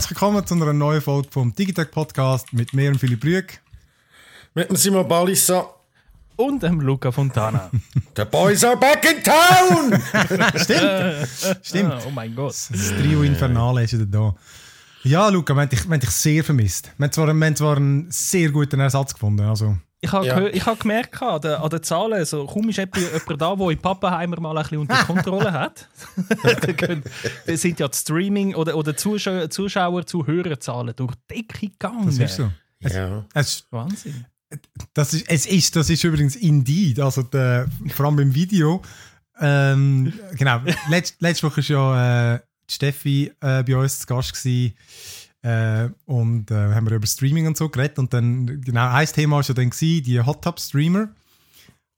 Herzlich willkommen zu einer neuen Folge vom Digitech Podcast mit mir und Philipp Brück. Mit dem Simon Balissa. Und dem Luca Fontana. The boys are back in town! Stimmt. Stimmt. Ah, oh mein Gott. Das Trio Infernale ist wieder da. Ja, Luca, wir haben dich, wir haben dich sehr vermisst. Wir haben zwar, wir haben zwar einen sehr guten Ersatz gefunden. Also, Ich habe Ja. gehör- ich habe gemerkt an den, an den Zahlen, so, kaum ist jemand, jemand da, der in Pappenheimer mal ein bisschen unter Kontrolle hat. Dann sind ja die Streaming- oder, oder Zuschauer, Zuschauer Zuhörerzahlen durch die Decke gegangen. das ist so. ja. Es, Wahnsinn. das ist, es ist, das ist übrigens Indeed, also der, vor allem beim Video. Ähm, genau, letzt, letzte Woche war ja äh, Steffi äh, bei uns zu Gast gewesen, äh, und äh, haben wir über Streaming und so geredet und dann, genau, ein Thema war ja dann gewesen, die Hot Tub Streamer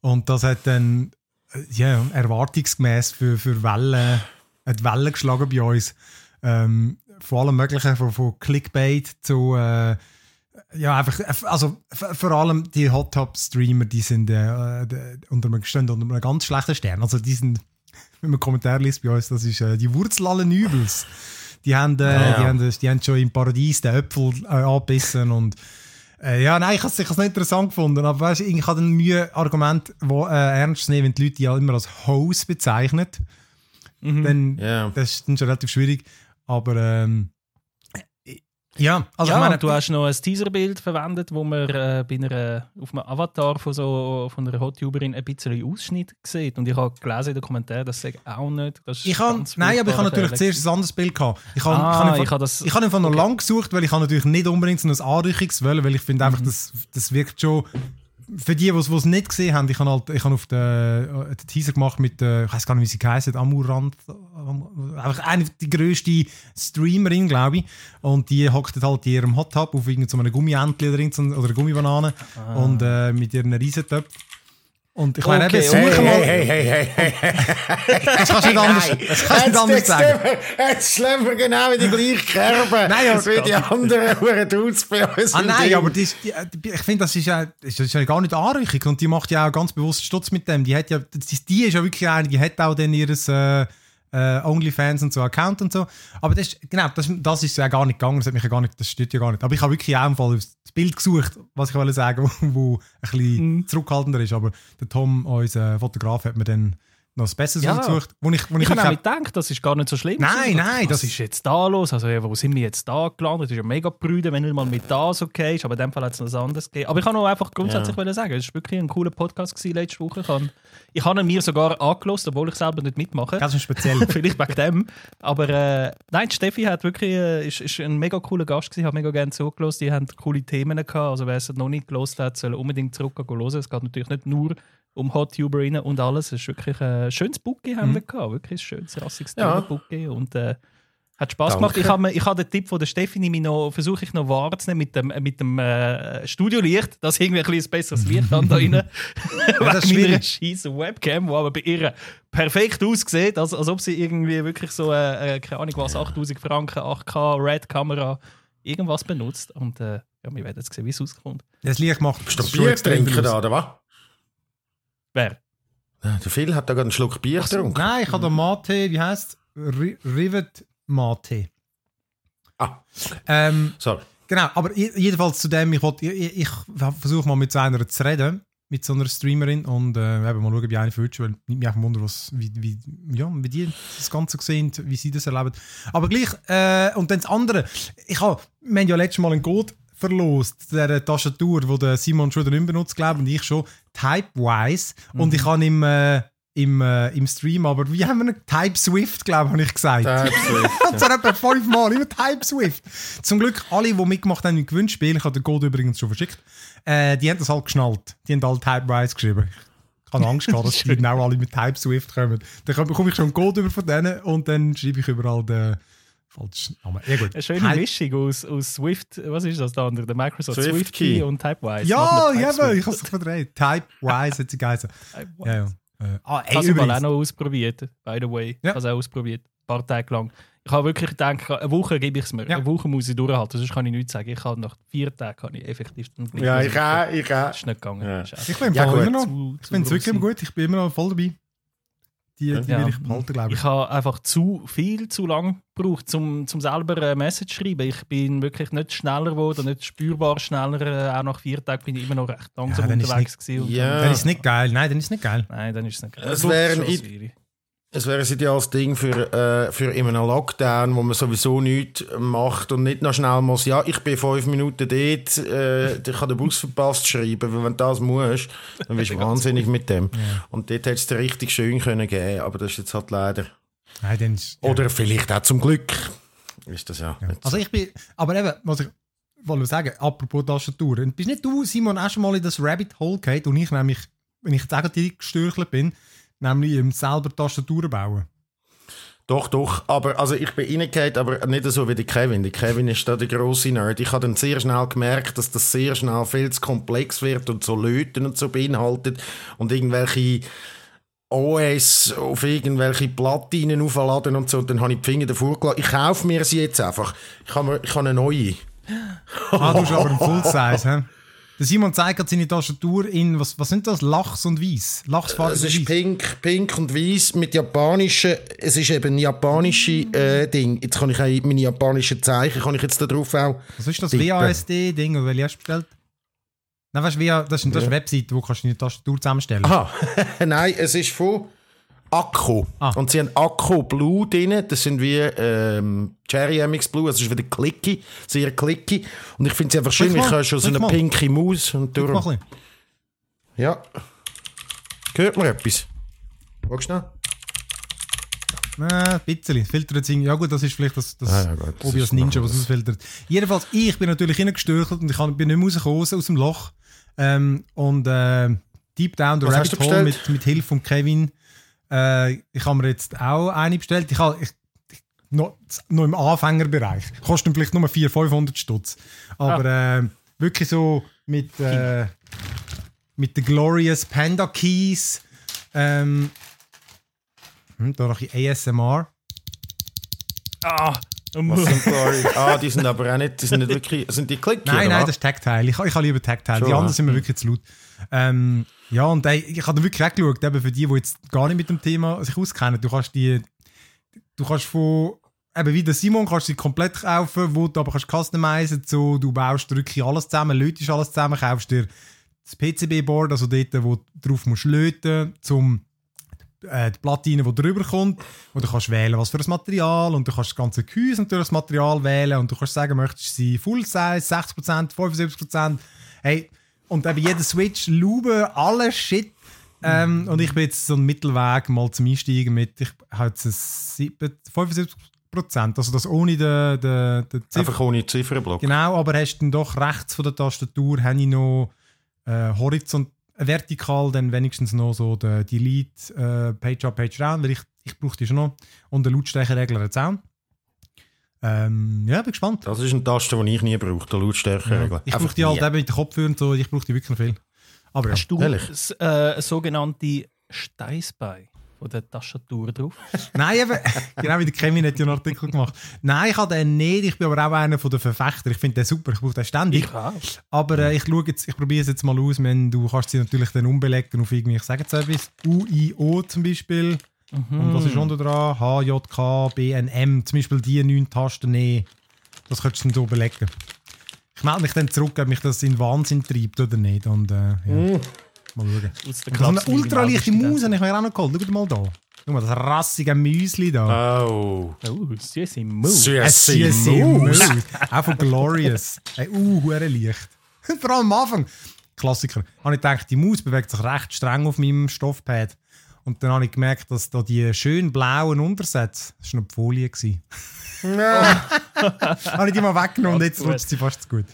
und das hat dann, äh, ja, erwartungsgemäß für, für Wellen, hat Wellen geschlagen bei uns. Ähm, vor allem Möglichen, von, von Clickbait zu, äh, ja, einfach, also v- vor allem die Hot Top Streamer, die sind äh, unter einem, unter einem ganz schlechten Stern. Also die sind, wenn man Kommentar liest bei uns, das ist äh, die Wurzel allen Übels. Die haben, äh, Ja. die, haben, die haben schon im Paradies den Äpfel äh, angebissen und äh, ja, nein, ich habe es nicht interessant gefunden, aber weißt, ich habe ein Mühe Argument, wo äh, ernst zu nehmen, wenn die Leute ja immer als Host bezeichnen, dann Ja. das ist dann schon relativ schwierig. Aber ähm, ja, also ja, ich meine, du hast noch ein Teaserbild verwendet, wo man äh, bei einer, auf einem Avatar von, so, von einer Hottuberin ein bisschen Ausschnitt sieht. Und ich habe gelesen in den Kommentaren, das sage auch nicht. Ich ganz nein, aber ich habe natürlich zuerst ein anderes Bild gehabt. Ich habe, Ah, ich habe, einfach noch okay. lang gesucht, weil ich habe natürlich nicht unbedingt so ein Anrüchungswelle, weil ich finde Mhm. einfach, das, das wirkt schon. Für die, die es nicht gesehen haben, ich habe, halt, ich habe auf den, äh, den Teaser gemacht mit, äh, ich weiß gar nicht, wie sie geheißen, Amurant, Am- einfach eine die grösste Streamerin, glaube ich. Und die hockt halt in ihrem Hot Tub auf irgendeinem Gummientli oder, irgend so- oder einer Gummibanane und äh, mit ihren Riesentöpfen. Und ich meine, Okay, Hey, hey, hey, hey, hey, hey. Das kannst du nicht anders, das kannst anders sagen. Jetzt schlägt wir genau in die gleiche Kerbe. Nein, aber- das wie die anderen Huren Dudes bei uns. Ah nein, Team. aber die, die, ich finde, das ist ja, das ist ja gar nicht Anrüchung und die macht ja auch ganz bewusst Stutz mit dem. Die hat ja, die, die ist ja wirklich eine, die hat auch dann ihres äh, äh, OnlyFans und so Account und so. Aber das ist, genau, das, das ist ja gar nicht gegangen, das hat mich ja gar nicht, das steht ja gar nicht. Aber ich habe wirklich auch im Fall das Bild gesucht, was ich wollte sagen, wo, wo ein bisschen zurückhaltender ist. Aber der Tom, unser Fotograf, hat mir dann noch das Besseres Ja. rausgesucht, wo ich, wo ich, Ich habe auch gedacht, das ist gar nicht so schlimm. Nein, nein, Was das- ist jetzt da los? Also, ja, wo sind wir jetzt da gelandet? Das ist ja mega prüde, wenn nicht mal mit das okay ist. Aber in dem Fall hat es noch was anderes gegeben. Aber ich kann auch einfach grundsätzlich wollen sagen, es war wirklich ein cooler Podcast gewesen letzte Woche. Ich habe, ich habe ihn mir sogar angelost, obwohl ich selber nicht mitmache. ganz speziell. Vielleicht wegen dem. Aber äh, nein, Steffi hat wirklich, äh, ist, ist ein mega cooler Gast gewesen, hat mega gerne zugelassen. Die haben coole Themen gehabt. Also wer es noch nicht gelost hat, soll unbedingt und hören. Es geht natürlich nicht nur um Hot-Tuberinnen und alles. Es ist wirklich ein schönes Bookie haben wir gehabt. Wirklich ein schönes, rassiges Ja. Bookie. Und äh, hat Spaß Danke. gemacht. Ich habe, ich habe den Tipp von der Steffi nehme ich noch, versuche ich noch wahrzunehmen mit dem, mit dem äh, Studiolicht, dass irgendwie ein bisschen besseres Licht an da rein. das ist meiner scheisse Webcam, die aber bei ihr perfekt aussieht, als, als ob sie irgendwie wirklich so, äh, äh, keine Ahnung was, 8000 Franken, 8K, Red-Kamera, irgendwas benutzt. Und äh, ja, wir werden jetzt sehen, wie es auskommt. Das Licht macht Bist du schon Bier extrem trinken da, oder was? Wer? Der Phil hat da gerade einen Schluck Bier getrunken. Nein, ich habe da Mate, wie heißt Ri- Rivet Mate. Ah, Ähm, sorry. genau, aber je- jedenfalls zu dem, ich, wollt- ich, ich, ich versuche mal mit so einer zu reden, mit so einer Streamerin und äh, eben mal schauen, wie eine fühlt, weil nimmt mich einfach Wunder, was, wie, wie, ja, wie die das Ganze sehen, wie sie das erleben. Aber gleich, äh, und dann das andere, ich habe, wir haben ja letztes Mal einen Code verlost, der Tastatur, wo der Simon schon nicht benutzt, glaube und ich schon, Typewise, und ich habe im, äh, im, äh, im Stream, aber wie haben wir einen Type Swift, glaube ich, habe ich gesagt. Und zwar etwa fünfmal, immer Type Swift. Zum Glück, alle, die mitgemacht haben im Gewinnspiel, ich habe den Code übrigens schon verschickt, äh, die haben das halt geschnallt. Die haben alle Typewise geschrieben. Ich habe Angst gehabt, dass die genau alle mit Type Swift kommen. Dann bekomme ich schon einen Code über von denen und dann schreibe ich überall den falschen Namen. Ja, gut. Eine schöne Type- Mischung aus, aus Swift, was ist das da andere? Der Microsoft Swift Swift, Key. Key und Typewise. Ja, ja, TypeSwift. ich habe es verdreht. Typewise hat sie geheißen. Ja, ja. Äh, ah, ey, Ich habe es auch noch ausprobiert, by the way. Ja. Ich habe es auch ausprobiert, ein paar Tage lang. Ich habe wirklich gedacht, eine Woche gebe ich es mir. Ja. Eine Woche muss ich durchhalten, sonst kann ich nichts sagen. Ich habe nach vier Tagen kann ich effektiv dann Ja, ich auch, ich auch. Das ist nicht gegangen. Ja. Ist Ich bin Ja, immer noch. zu- Ich bin immer gut. Ich bin immer noch voll dabei. Die, die Ja. will ich behalten, glaube ich. Ich habe einfach zu viel zu lang gebraucht, zum, zum selber eine Message zu schreiben. Ich bin wirklich nicht schneller geworden, nicht spürbar schneller. Äh, Auch nach vier Tagen bin ich immer noch recht langsam dann ist unterwegs gewesen. und Ja. Dann ist es nicht geil. Nein, dann ist es nicht geil. Nein, dann ist es nicht geil. Es Das wäre ein-. Es wäre ein ideales Ding für, äh, für in einem Lockdown, wo man sowieso nichts macht und nicht noch schnell muss, ja, ich bin fünf Minuten dort, äh, ich habe den Bus verpasst schreiben, weil wenn du das musst, dann bist du wahnsinnig mit dem. Und dort hätte es dir richtig schön können geben, aber das ist jetzt halt leider. Nein, dann ist, ja. Oder vielleicht auch zum Glück. Ist das ja. nicht Also ich bin, aber eben, was ich wollte sagen, apropos Tastatur, bist nicht du, Simon, auch schon mal in das Rabbit Hole gehabt und ich nämlich, wenn ich jetzt auch gestürchelt bin, nämlich im selber Tastaturen bauen. Doch, doch. Aber also ich bin reingegangen, aber nicht so wie der Kevin. Der Kevin ist da der grosse Nerd. Ich habe dann sehr schnell gemerkt, dass das sehr schnell viel zu komplex wird und so Löten und so beinhaltet und irgendwelche OS auf irgendwelche Platinen aufladen und so. Und dann habe ich die Finger davor gelassen. Ich kaufe mir sie jetzt einfach. Ich habe, mir, ich habe eine neue. Ah, du hast aber einen Full Size, hä? Der Simon zeigt seine Tastatur in, was, was sind das? Lachs und Weiß? Lachsfarbe Es ist Weiß. pink, pink und weiß mit japanischen. Es ist eben ein japanische äh, Ding. Jetzt kann ich auch meine japanischen Zeichen kann ich jetzt da drauf auch. Was ist das. WASD-Ding, oder welche hast du bestellt? Nein, weißt das ist, das ist eine Webseite, wo kannst du deine Tastatur zusammenstellen Aha, nein, es ist von Akku. Ah. Und sie haben Akku Blue drin. Das sind wie ähm, Cherry MX Blue. Es ist wieder clicky, sehr clicky. Und ich finde sie einfach schön. Ich habe schon so eine pinke Maus. Und ein. Ja. Hört man etwas? Magst du noch? Nein, ein bisschen. Filtert es Ja gut, das ist vielleicht das, das Ah, ja, gut, das als Ninja, was ausfiltert. Jedenfalls, ich bin natürlich reingestürchelt und ich kann- bin nicht mehr rausgekommen aus dem Loch. Ähm, und äh, Deep Down the Was Rabbit Hole mit, mit Hilfe von Kevin. Äh, ich habe mir jetzt auch eine bestellt. Ich habe... Ich, ich- noch, noch im Anfängerbereich. Kostet vielleicht nur 400, 500 Stutz. Aber äh, wirklich so mit, äh, mit den Glorious Panda Keys. Ähm, hm, da noch ein bisschen ASMR. Ah, Was sind ah, die sind aber auch nicht, die sind nicht wirklich, sind die clicky? Nein, oder nein, was? das ist Tactile. Ich, ich habe lieber Tactile. Schon, die anderen sind mir wirklich zu laut. Ähm, ja, und ey, ich habe wirklich auch geschaut, eben für die, die jetzt gar nicht mit dem Thema sich auskennen. Du kannst die, du kannst von, eben wie der Simon, kannst du sie komplett kaufen, wo du aber kannst customizen, so, du baust, drückst alles zusammen, lötest alles zusammen, kaufst dir das PCB-Board, also dort, wo du drauf musst löten, zum äh, die Platine, die drüber kommt. Und du kannst wählen, was für ein Material. Und du kannst das ganze Gehäuse natürlich das Material wählen. Und du kannst sagen, möchtest du sie Full Size, 60%, 75%. Hey, und eben jeder Switch, Lube, alles Shit. Ähm, und ich bin jetzt so ein Mittelweg mal zum Einsteigen mit, ich habe jetzt ein sieben- 75%, also das ohne den, den, den Ziffer. Einfach ohne Ziffernblock. Genau, aber hast dann doch rechts von der Tastatur habe ich noch äh, horizont äh, vertikal dann wenigstens noch so den Delete äh, Page up, Page down, weil ich, ich brauche die schon noch. Und den Lautstärkeregler jetzt auch. Ähm, ja, bin gespannt. Das ist eine Taste, die ich nie brauche, der Lautstärkeregler. Ich Einfach brauche die halt nie. eben mit den Kopfhörern und so, ich brauche die wirklich noch viel. Aber ja. Hast du Ehrlich? äh, eine sogenannte Steißbein von der Tastatur drauf? Nein, eben, genau wie der Kevin hat ja einen Artikel gemacht. Nein, ich habe den nicht, ich bin aber auch einer von den Verfechtern. Ich finde den super, ich brauche den ständig. auch. Aber äh, ich schaue jetzt, ich probiere es jetzt mal aus, wenn du kannst sie natürlich dann umbelegen auf irgendwie, ich sage jetzt etwas, UIO zum Beispiel. Und was ist unter dran? HJK, BNM, zum Beispiel die neun Tasten nehmen. Das könntest du dann so belegen. Ich melde mich dann zurück, ob mich das in Wahnsinn treibt oder nicht. Und äh, ja, mal schauen. Und so eine ultraleichte Maus habe ich mir auch noch geholt. Schau mal da. Schau mal, das rassige Müsli da. Oh. Oh, süße Maus. Süße Maus. Auch von Glorious. Hey, uh, hure Licht. Vor allem am Anfang. Klassiker. Habe ich gedacht, die Maus bewegt sich recht streng auf meinem Stoffpad. Und dann habe ich gemerkt, dass da die schön blauen Untersätze, das war noch die Folie. gewesen. habe ich die mal weggenommen und jetzt rutscht sie fast zu gut.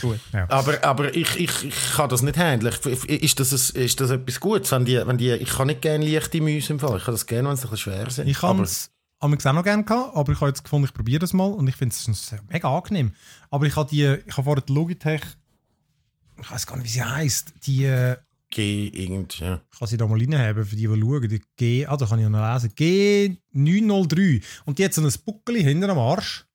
Gut. Ja. Aber, aber ich, ich, ich kann das nicht handeln. Ich- Ist das, ein, ist das etwas Gutes? Wenn die, wenn die, ich kann nicht gerne leichte Mäuse im Fall. Ich kann das gerne, wenn sie ein bisschen schwer sind. Ich habe aber, es auch noch gerne gehabt, aber ich habe jetzt gefunden, ich probiere das mal und ich finde es mega angenehm. Aber ich habe die, ich habe vorher die Logitech, ich weiß gar nicht, wie sie heisst, die, Geh irgend, ja. ich kann sie da mal reinhaben, für die, die schauen, die G, ah, da kann ich noch lesen, G903 und die hat so ein Buckel hinter am Arsch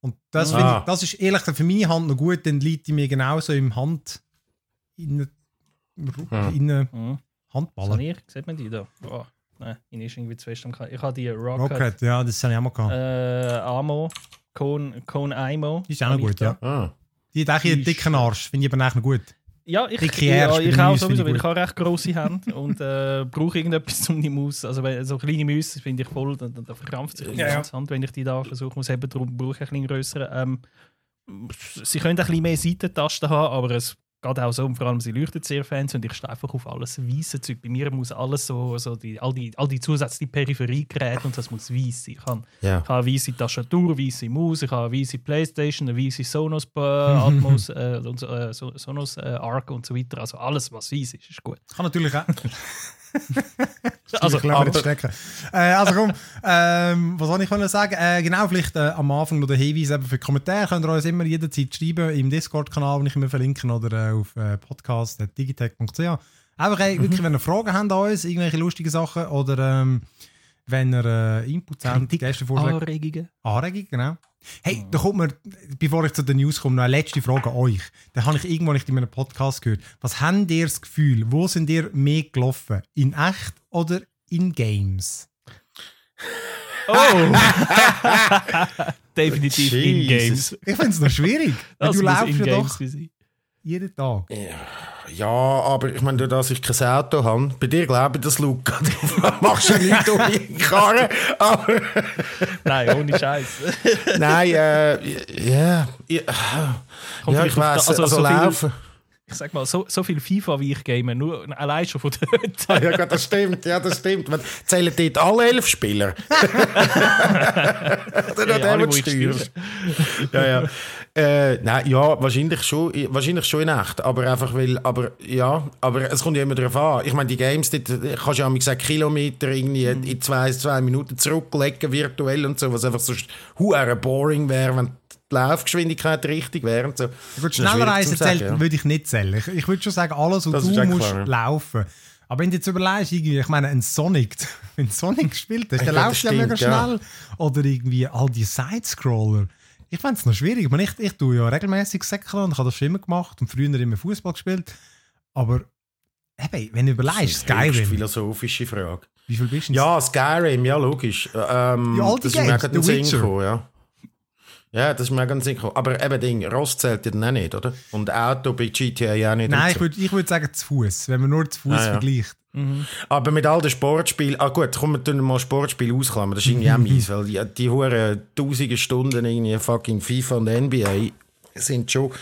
und das, Ah. finde ich, das ist ehrlich gesagt für meine Hand noch gut, dann liegt die mir genauso im Hand, in, Ja. in Mhm. Handballen. Sanier, sieht man die da? Oh, Nein, ihn ist irgendwie zu fest am Ich habe die Rocket, Rocket, ja, das habe ich auch mal gehabt. äh, Amo, Cone, Cone Imo. Die ist auch noch ich gut, da. ja. Ah. Die hat auch einen dicken Arsch, finde ich aber eigentlich noch gut. Ja, ich, ja, ich auch sowieso, weil ich habe recht grosse Hände und äh, brauche irgendetwas um die Maus. Also wenn, so kleine Mäuse finde ich voll, da, da da verkrampft sich die Ja, ja. ganze Hand, wenn ich die da versuche muss haben, darum brauche ich ein bisschen grössere. Ähm, sie können ein bisschen mehr Seitentasten haben, aber es geht auch so, und vor allem sie leuchtet sehr fancy und ich stehe einfach auf alles weiße Zeug. Bei mir muss alles so, so die, all, die, all die zusätzlichen Peripheriegeräte und das muss weiß sein. Ich habe Ja. ich habe eine weiße Tastatur, weiße Maus, ich habe eine weiße Playstation, eine weiße Sonos äh, Atmos, äh, und, äh, so- Sonos äh, Arc und so weiter. Also alles, was weiß ist, ist gut. Kann natürlich auch. Also, ich lasse jetzt stecken. Äh, also komm, ähm, was soll ich können sagen? Äh, genau, vielleicht äh, am Anfang noch der Hinweis eben für die Kommentare. Könnt ihr uns immer jederzeit schreiben im Discord-Kanal, den ich immer verlinke, oder äh, auf äh, podcast.digitech.ch. Einfach, wirklich, wenn ihr Fragen habt an uns, irgendwelche lustigen Sachen, oder ähm, wenn ihr äh, Inputs habt, Gästevorschläge. Anregungen. Anregung, genau. Hey, da kommt mir, bevor ich zu den News komme, noch eine letzte Frage an euch. Da habe ich irgendwann nicht in einem Podcast gehört. Was habt ihr das Gefühl, wo sind ihr mehr gelaufen? In echt oder in Games? Oh! Definitiv in Jesus. Games. Ich finde es noch schwierig. du laufst in ja Games doch jeden Tag. Ja, aber ich meine, dass ich kein Auto habe, bei dir glaube ich, dass Luca, du machst ja nichts um die Karre, aber Nein, ohne Scheiß. nein, äh, ja, ja, ja, ich da- also also, so viel- laufen. Ich sag mal, so, so viel FIFA wie ich game, nur allein schon von dort. Ja, gut, das stimmt, ja, das stimmt. Wenn- Zählen dort alle elf Spieler? Oder Ja, der, der steuert. Ja, ja. Äh, nein, ja, wahrscheinlich schon, wahrscheinlich schon in echt, aber einfach weil, aber ja, aber es kommt ja immer darauf an. Ich meine, die Games, äh, kannst du ja gesagt Kilometer irgendwie in zwei, zwei Minuten zurücklegen virtuell und so, was einfach so hure boring wäre, wenn die Laufgeschwindigkeit richtig wäre und so. Gut, schneller reisen zählt, ja. würde ich nicht zählen. Ich, ich würde schon sagen, alles, was du musst klar, ja. laufen. Aber wenn du jetzt überlegst, irgendwie, ich meine, ein Sonic, wenn Sonic spielt, hast, dann laufst du ja mega schnell. Oder irgendwie all die Sidescroller. Ich fände es noch schwierig. Ich, meine, ich, ich tue ja regelmäßig Säckeln und ich habe das schon immer gemacht und früher immer Fußball gespielt. Aber eben, wenn du überlegst, Das ist eine Skyrim, philosophische Frage. wie viel bist du? Ja, Skyrim, ja, logisch. Ähm, Ja, all die das ist mir Games, gerade in den Sinn gekommen, ja. Ja, das ist mir ganz gekommen. Aber eben, Ding, Ross zählt ja dann auch nicht, oder? Und Auto bei GTA ja auch nicht. Nein, ich würde ich würd sagen zu Fuß, wenn man nur zu Fuß Ah, ja. vergleicht. Aber mit all den Sportspielen, ah gut, kommen wir dann mal Sportspiele ausklammern, das ist irgendwie auch mies, weil die, die hohen tausende Stunden irgendwie fucking FIFA und NBA sind schon,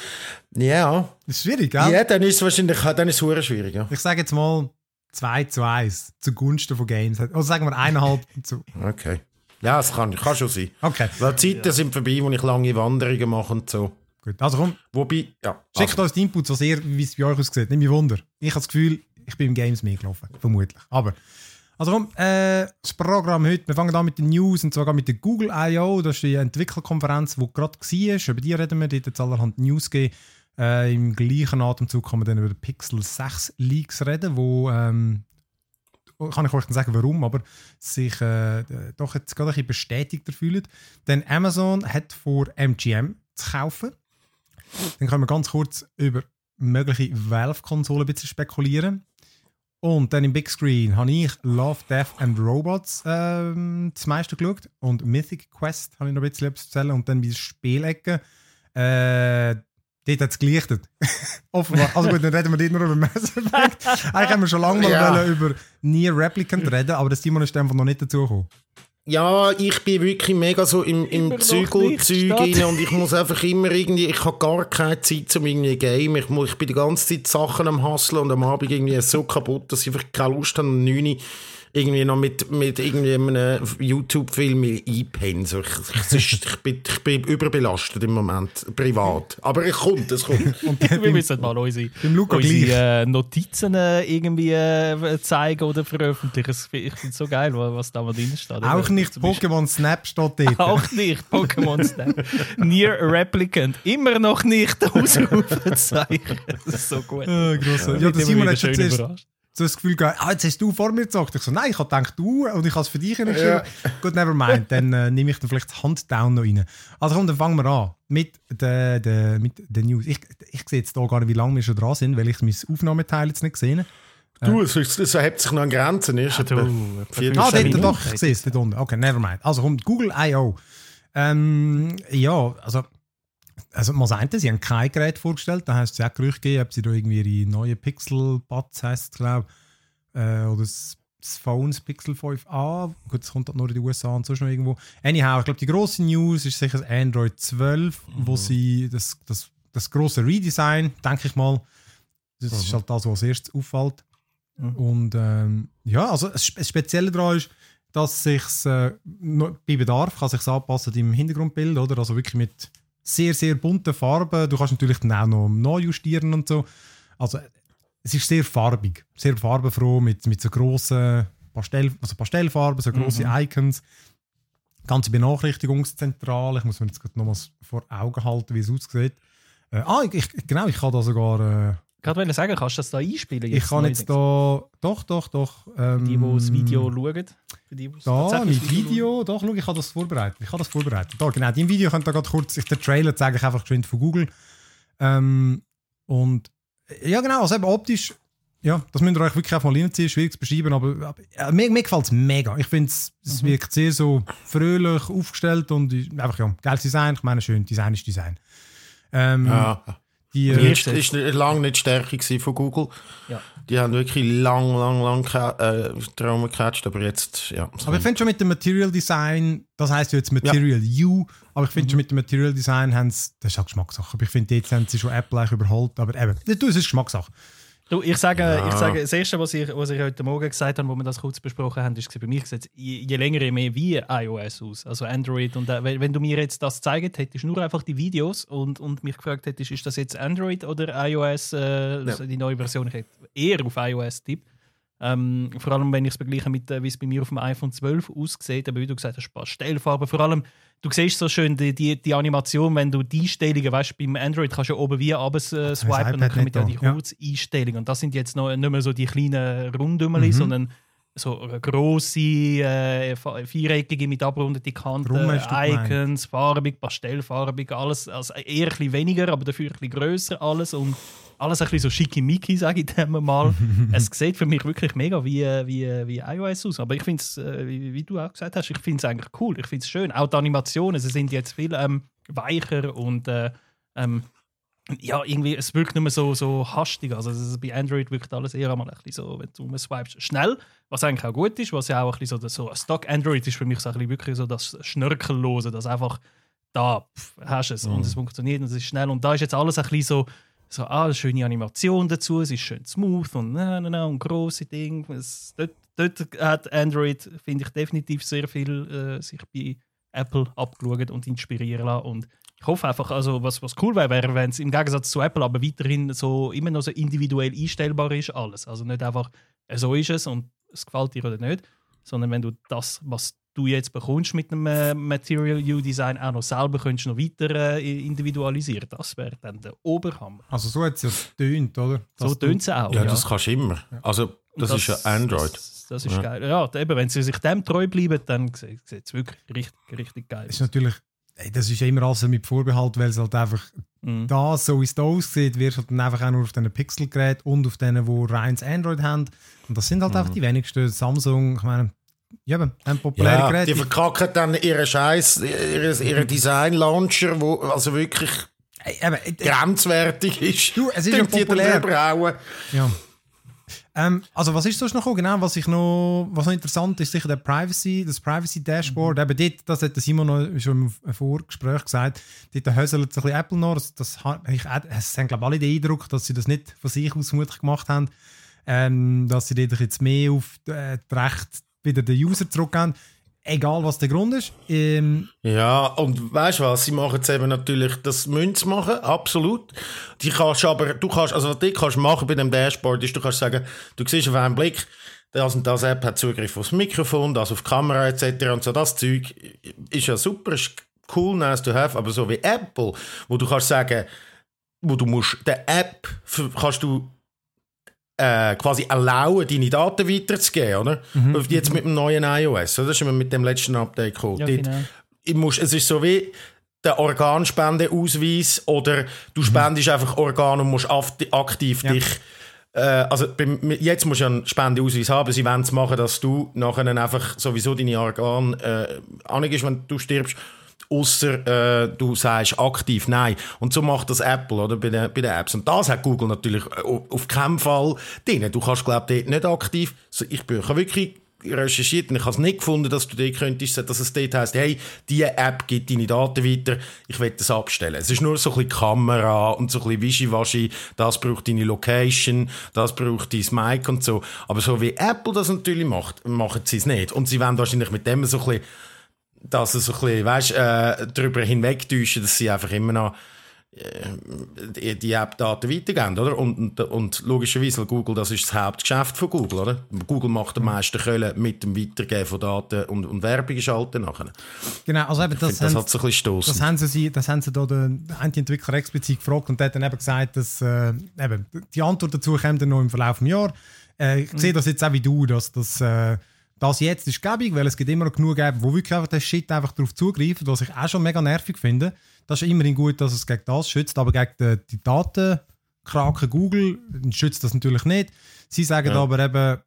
ja, Das ist schwierig, gell? ja, dann ist es wahrscheinlich, dann ist es hure schwierig, ja. Ich sage jetzt mal 2 zu 1 zugunsten von Games. Oder sagen wir eineinhalb zu. Okay. Ja, es kann, kann schon sein. Okay, Weil die Zeiten sind vorbei, wo ich lange Wanderungen mache und so. gut. Also komm, Wobei, ja. schickt uns die Inputs, was ihr, wie es bei euch aussieht. Nicht mich Wunder. Ich habe das Gefühl, ich bin im Games mehr gelaufen. Vermutlich. Aber, also komm, äh, das Programm heute, wir fangen an mit den News und zwar mit der Google I.O. Das ist die Entwicklerkonferenz, die gerade war. Über die reden wir, dort hat es allerhand News gegeben. Äh, Im gleichen Atemzug kann man dann über die Pixel 6 Leaks reden, wo ähm, kann ich euch sagen, warum, aber sich äh, doch jetzt gerade ein bisschen bestätigter fühlen. Denn Amazon hat vor, MGM zu kaufen. Dann können wir ganz kurz über mögliche Valve-Konsolen ein bisschen spekulieren. Und dann im Big Screen habe ich Love, Death and Robots ähm, das meiste geschaut. Und Mythic Quest habe ich noch ein bisschen zu erzählen. Und dann bei der Spielecke, äh, dort hat es gelichtet. Offenbar. Also gut, dann reden wir dort nur über Mass Effect. Eigentlich haben wir schon lange mal Ja. über Nier Replicant reden, aber der Simon ist einfach noch nicht dazugekommen. Ja, ich bin wirklich mega so im, im Zügelzeug nicht, rein und ich muss einfach immer irgendwie, ich habe gar keine Zeit zum irgendwie Game. Ich, muss, ich bin die ganze Zeit Sachen am Hasseln und am Abend irgendwie so kaputt, dass ich einfach keine Lust habe, um 9 Uhr irgendwie noch mit, mit irgendwie einem YouTube-Film einpennen. So, ich, ich, ich, ich, bin, ich bin überbelastet im Moment, privat. Aber es kommt, es kommt. Wir müssen mal unsere, unsere äh, Notizen äh, irgendwie äh, zeigen oder veröffentlichen. Das- Ich finde es so geil, wa- was da mal drin steht. Auch nicht Pokémon Snap steht dort. Auch nicht Pokémon Snap. Near Replicant. Immer noch nicht Ausrufezeichen. Das ist so gut. Grosser. Ja, der immer Simon hat schon zuerst überrascht. So das Gefühl gehabt, ah, jetzt hast du vor mir gezockt. Ich so, nein, ich habe gedacht, du und ich habe es für dich geschrieben. Gut, never mind. Dann äh, nehme ich dann vielleicht das Handdown noch rein. Also komm, dann fangen wir an mit den de, mit den News. Ich, ich sehe jetzt hier gar nicht, wie lange wir schon dran sind, weil ich mein Aufnahmeteil jetzt nicht gesehen habe. Du, es, es, hebt sich noch an Grenzen. Ist Ja, du, vier- Ah, 15 dort, Minuten. doch, ich sehe es dort unten. Okay, never mind. Also kommt Google I.O. Ähm, ja, also, also man sagt, sie haben kein Gerät vorgestellt. Da heißt es auch Gerüchte gegeben, ob sie da irgendwie ihre neue Pixel Buds heißt, glaube äh, oder das, das Phone das Pixel 5a. Gut, das kommt halt nur in den USA und sonst noch irgendwo. Anyhow, ich glaube, die grosse News ist sicher das Android 12, wo sie das, das, das große Redesign, denke ich mal, das ist halt das, was als erstes auffällt. Mhm. Und ähm, ja, also das Spe- das Spezielle daran ist, dass sich äh, bei Bedarf kann sich anpassen im Hintergrundbild, oder? Also wirklich mit sehr, sehr bunten Farben. Du kannst natürlich dann auch noch neu justieren und so. Also es ist sehr farbig, sehr farbenfroh mit, mit so grossen Pastell, also Pastellfarben, so grosse Icons. Ganze Benachrichtigungszentrale. Ich muss mir jetzt gerade nochmals vor Augen halten, wie es aussieht. Äh, ah, ich, ich, genau, ich kann da sogar... Äh, Gerade wollte sagen, kannst du das da einspielen? ich kann jetzt da... Doch, doch, doch. Ähm, Die, die das Video schauen. Für die, die das Da, mit Video, doch, schau, ich habe das vorbereitet. Ich habe das vorbereitet. Da, genau, im Video könnt ihr gerade kurz, ich den Trailer zeige ich einfach geschwind von Google. Ähm, und äh, ja, genau, also eben optisch, ja, das müsst ihr euch wirklich einfach mal reinziehen, schwierig zu beschreiben, aber, aber äh, mir, mir gefällt es mega. Ich finde es, es wirkt sehr so fröhlich aufgestellt und ist einfach, ja, geiles Design. Ich meine, schön, Design ist Design. Ähm, Ja. Die, Ist, äh, Erste. ist lange nicht die Stärke von Google. Ja. Die haben wirklich lang, lang, lang äh, Traum gecatcht, aber jetzt, ja. Aber ich finde schon mit dem Material Design, das heißt ja jetzt Material U, aber ich finde schon mit dem Material Design haben sie, das ist auch Geschmackssache. Aber ich finde, jetzt haben sie schon Apple eigentlich überholt. Aber eben, du, es ist Geschmackssache. Du, ich sage, Ja. ich sage, das Erste, was ich, was ich heute Morgen gesagt habe, wo wir das kurz besprochen haben, ist bei mir gesagt, je, je länger, je mehr wie iOS aus, also Android. Und äh, wenn, wenn du mir jetzt das gezeigt hättest, nur einfach die Videos und, und mich gefragt hättest, ist das jetzt Android oder iOS, äh, also die neue Version, ich hätte eher auf iOS tippt. Ähm, vor allem, wenn ich es vergleiche mit, äh, wie es bei mir auf dem iPhone 12 aussieht, aber wie du gesagt hast, Pastellfarben. Vor allem, du siehst so schön die, die, die Animation, wenn du die Einstellungen, weißt du, beim Android kannst du ja oben wie runter äh, swipen und dann kommen ja die da, ja. Kurzeinstellungen. Und das sind jetzt noch nicht mehr so die kleinen Rundümmeli, Mhm. sondern so grosse, äh, viereckige mit abrundeten Kanten, gemeint. Icons, farbig, pastellfarbig, alles. Also eher ein bisschen weniger, aber dafür ein bisschen grösser alles und alles ein bisschen so schickimicki, sage ich dem mal. es sieht für mich wirklich mega wie, wie, wie iOS aus. Aber ich finde es, äh, wie, wie du auch gesagt hast, ich finde es eigentlich cool. Ich finde es schön. Auch die Animationen, sie sind jetzt viel ähm, weicher und äh, ähm, ja, irgendwie, es wirkt nicht mehr so, so hastig. Also, es- bei Android wirkt alles eher einmal ein bisschen so, wenn du umswipest, schnell, was eigentlich auch gut ist, was ja auch ein bisschen so, so ein Stock Android ist für mich so ein bisschen wirklich so das Schnörkellose, das einfach da pff, hast es und es funktioniert und es ist schnell. Und da ist jetzt alles ein bisschen so, so ah, eine schöne Animation dazu, es ist schön smooth und na, na, na, und grosse Dinge. Es, dort, dort hat Android, finde ich, definitiv sehr viel äh, sich bei Apple abgeschaut und inspirieren lassen. Und ich hoffe einfach, also was, was cool wäre, wäre, wenn es im Gegensatz zu Apple aber weiterhin so immer noch so individuell einstellbar ist, alles. Also nicht einfach, äh, so ist es und es gefällt dir oder nicht, sondern wenn du das, was du jetzt bekommst mit einem äh, Material U-Design, auch noch selber könntest noch weiter äh, individualisieren. Das wäre dann der Oberhammer. Also so hat es ja tönt, oder? So Dass du- tönt es auch. ja, das kannst du immer. Also, das, ist ja Android. Das, das ist Ja. geil. Ja, eben, wenn sie sich dem treu bleiben, dann sieht es wirklich richtig, richtig geil ist aus. natürlich, ey, das ist ja immer alles mit Vorbehalt, weil es halt einfach Mhm. da, so wie es da aussieht, wirst du halt dann einfach auch nur auf diesen Pixel-Geräten und auf denen, die reines Android haben. Und das sind halt einfach die wenigsten. Samsung, ich meine, ja, haben populäre Ja, Geräte. die verkacken dann ihren Scheiß, ihren, ihren Design-Launcher, wo also wirklich eben, äh, grenzwertig ist. Du, es ist ja die populär. Ja. Ähm, also was ist sonst noch genau was ich noch was noch interessant ist sicher der Privacy das Privacy Dashboard eben dort das hat Simon noch schon im Vorgespräch gesagt dort höselt ein bisschen Apple noch das, das, ich, es haben glaube ich alle den Eindruck dass sie das nicht von sich aus mutig gemacht haben ähm, dass sie dort jetzt mehr auf äh, die Rechte wieder den User zurückgeben egal was der Grund ist ähm, Ja, und weißt du was, sie machen es eben natürlich, das sie machen, absolut. Die kannst aber, du kannst, also was du kannst machen bei dem Dashboard ist, du kannst sagen, du siehst auf einen Blick, das und das App hat Zugriff aufs Mikrofon, das auf die Kamera etc. und so, das Zeug ist ja super, ist cool, nice to have, aber so wie Apple, wo du kannst sagen, wo du musst, der App kannst du äh, quasi erlauben, deine Daten weiterzugeben, oder? Jetzt mit dem neuen iOS, oder? Das ist immer mit dem letzten Update gekommen. Ja, genau. ich muss, es ist so wie der Organspendeausweis oder du spendest einfach Organ und musst aktiv Ja. dich äh, also jetzt musst du einen Spendeausweis haben, sie wollen es machen, dass du nachher einfach sowieso deine Organe äh, angehst, wenn du stirbst außer äh, du sagst aktiv Nein. Und so macht das Apple oder, bei, den, bei den Apps. Und das hat Google natürlich äh, auf keinen Fall drin. Du kannst, glaube ich, nicht aktiv. Ich bin wirklich recherchiert und ich habe es nicht gefunden, dass du dort könntest, dass es dort heisst, hey, diese App gibt deine Daten weiter, ich will das abstellen. Es ist nur so ein bisschen Kamera und so ein bisschen Wischiwaschi, das braucht deine Location, das braucht dein Mic und so. Aber so wie Apple das natürlich macht, machen sie es nicht. Und sie wollen wahrscheinlich mit dem so ein bisschen dass sie so ein bisschen, weißt, äh, darüber hinwegtäuschen, dass sie einfach immer noch äh, die App-Daten weitergeben, oder? Und, und, und logischerweise, Google, das ist das Hauptgeschäft von Google, oder? Google macht am meisten Köln mit dem Weitergeben von Daten und, und Werbung schalten nachher. Genau, also eben, das, das hat so ein bisschen stoßen. Das haben sie, das haben sie da den Entwickler explizit gefragt und der hat dann eben gesagt, dass äh, eben, die Antwort dazu kommt dann noch im Verlauf des Jahres. Äh, ich mhm. sehe das jetzt auch wie du, dass das äh, das jetzt ist gäbig, weil es gibt immer noch genug geben, wo wirklich einfach den Shit einfach darauf zugreifen, was ich auch schon mega nervig finde. Das ist immerhin gut, dass es gegen das schützt, aber gegen die, die Datenkraken Google schützt das natürlich nicht. Sie sagen ja. aber eben,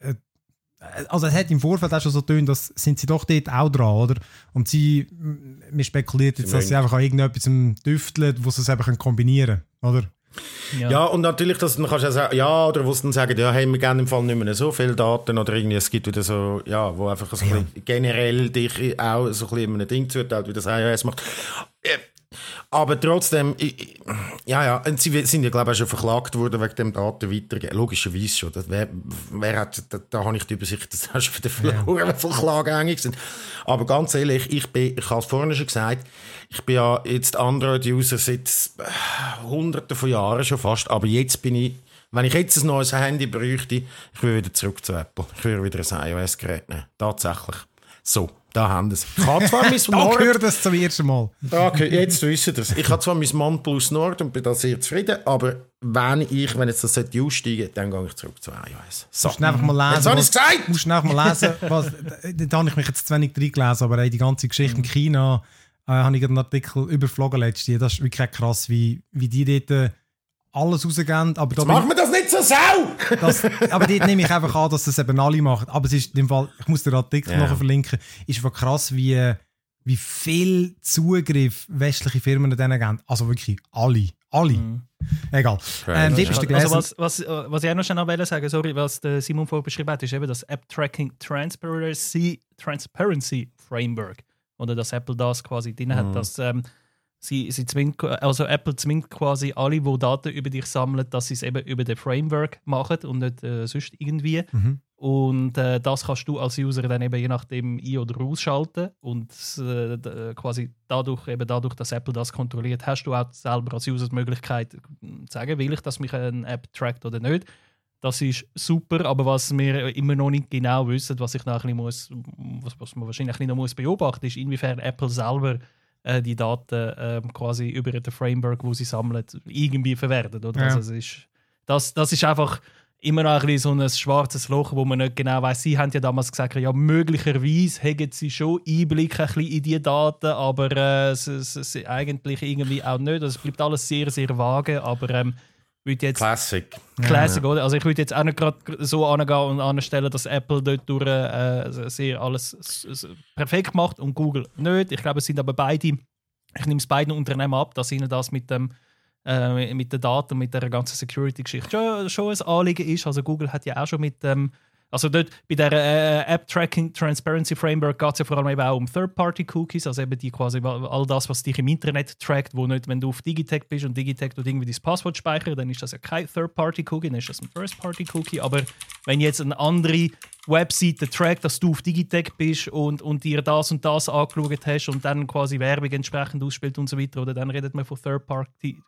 äh, also es hat im Vorfeld auch schon so tun, dass sind sie doch dort auch dran, oder? Und sie, mir spekuliert jetzt, dass sie einfach an irgendetwas düfteln, wo sie es einfach kombinieren können, oder? Ja. ja, und natürlich, dass dann kannst du ja sagen, ja, oder wo sie dann sagen, ja, hey, wir gerne im Fall nicht mehr so viele Daten oder irgendwie, es gibt wieder so, ja, wo einfach so ja. generell dich auch so ein bisschen in einem Ding zuteilt, wie das iOS macht. Aber trotzdem, ich, ja, ja, und sie sind ja, glaube ich, auch schon verklagt worden wegen dem Daten weitergeben. Logischerweise schon. Das wär, wer hat, da, da habe ich die Übersicht, das hast du verloren, ja. wie Klagen sind. Aber ganz ehrlich, ich bin, ich habe es vorhin schon gesagt, ich bin ja jetzt Android-User seit äh, hunderten von Jahren schon fast, aber jetzt bin ich, wenn ich jetzt ein neues Handy bräuchte, ich würde wieder zurück zu Apple. Ich würde wieder ein iOS-Gerät nehmen. Tatsächlich. So. Da haben sie es. Ich habe zwar mein Nord... Da das zum ersten Mal. okay, jetzt wissen Sie es. Ich habe zwar mein Mann plus Nord und bin da sehr zufrieden, aber wenn ich, wenn jetzt das aussteigen dann gehe ich zurück zu iOS. So. Musst du einfach mal lesen. Jetzt habe ich es gesagt! Musst du einfach mal lesen, was... da habe ich mich jetzt zu wenig reingelesen, aber die ganze Geschichte in China äh, habe ich einen Artikel überflogen letztes Das ist wirklich krass, wie, wie die dort äh, alles rausgeben. Aber da machen wir das nicht so sau! das, aber dort nehme ich einfach an, dass das eben alle machen. Aber es ist in dem Fall, ich muss den Artikel yeah. noch verlinken, ist einfach krass, wie, wie viel Zugriff westliche Firmen denen geben. Also wirklich alle. Alle. Mhm. Egal. Ähm, also, was, was, was ich auch noch schnell sagen sorry, was der Simon vorher beschrieben hat, ist eben das App Tracking Transparency, Transparency Framework. Oder dass Apple das quasi drin mhm. hat, dass ähm, sie, sie zwingt, also Apple zwingt quasi alle, die Daten über dich sammeln, dass sie es eben über den Framework machen und nicht äh, sonst irgendwie. Mhm. Und äh, das kannst du als User dann eben je nachdem ein- oder ausschalten. Und äh, quasi dadurch, eben dadurch, dass Apple das kontrolliert, hast du auch selber als User die Möglichkeit hm, zu sagen, will ich, dass mich eine App trackt oder nicht. Das ist super, aber was wir immer noch nicht genau wissen, was ich noch ein muss, was, was man wahrscheinlich noch muss beobachten, ist inwiefern Apple selber äh, die Daten äh, quasi über den Framework, wo sie sammeln, irgendwie verwerten. Oder? Ja. Also ist, das, das ist einfach immer noch ein so ein schwarzes Loch, wo man nicht genau weiß. Sie haben ja damals gesagt, ja, möglicherweise haben sie schon Einblick ein bisschen in die Daten, aber äh, es, es, es, eigentlich irgendwie auch nicht. Also es bleibt alles sehr, sehr vage, aber ähm, würde jetzt Classic. Classic, ja. oder? Also ich würde jetzt auch nicht gerade so angehen und anstellen, dass Apple dort durch äh, sehr alles perfekt macht und Google nicht. Ich glaube, es sind aber beide, ich nehme es beiden Unternehmen ab, dass ihnen das mit dem äh, mit den Daten, mit der ganzen Security-Geschichte schon, schon ein Anliegen ist. Also Google hat ja auch schon mit dem ähm, also dort bei der äh, App Tracking Transparency Framework geht es ja vor allem eben auch um Third-Party-Cookies, also eben die quasi all das, was dich im Internet trackt, wo nicht, wenn du auf Digitech bist und Digitech tut irgendwie dein Passwort speichern, dann ist das ja kein Third-Party-Cookie, dann ist das ein First-Party-Cookie. Aber wenn jetzt eine andere Webseite trackt, dass du auf Digitech bist und, und dir das und das angeschaut hast und dann quasi Werbung entsprechend ausspielt und so weiter, oder dann redet man von Third-Party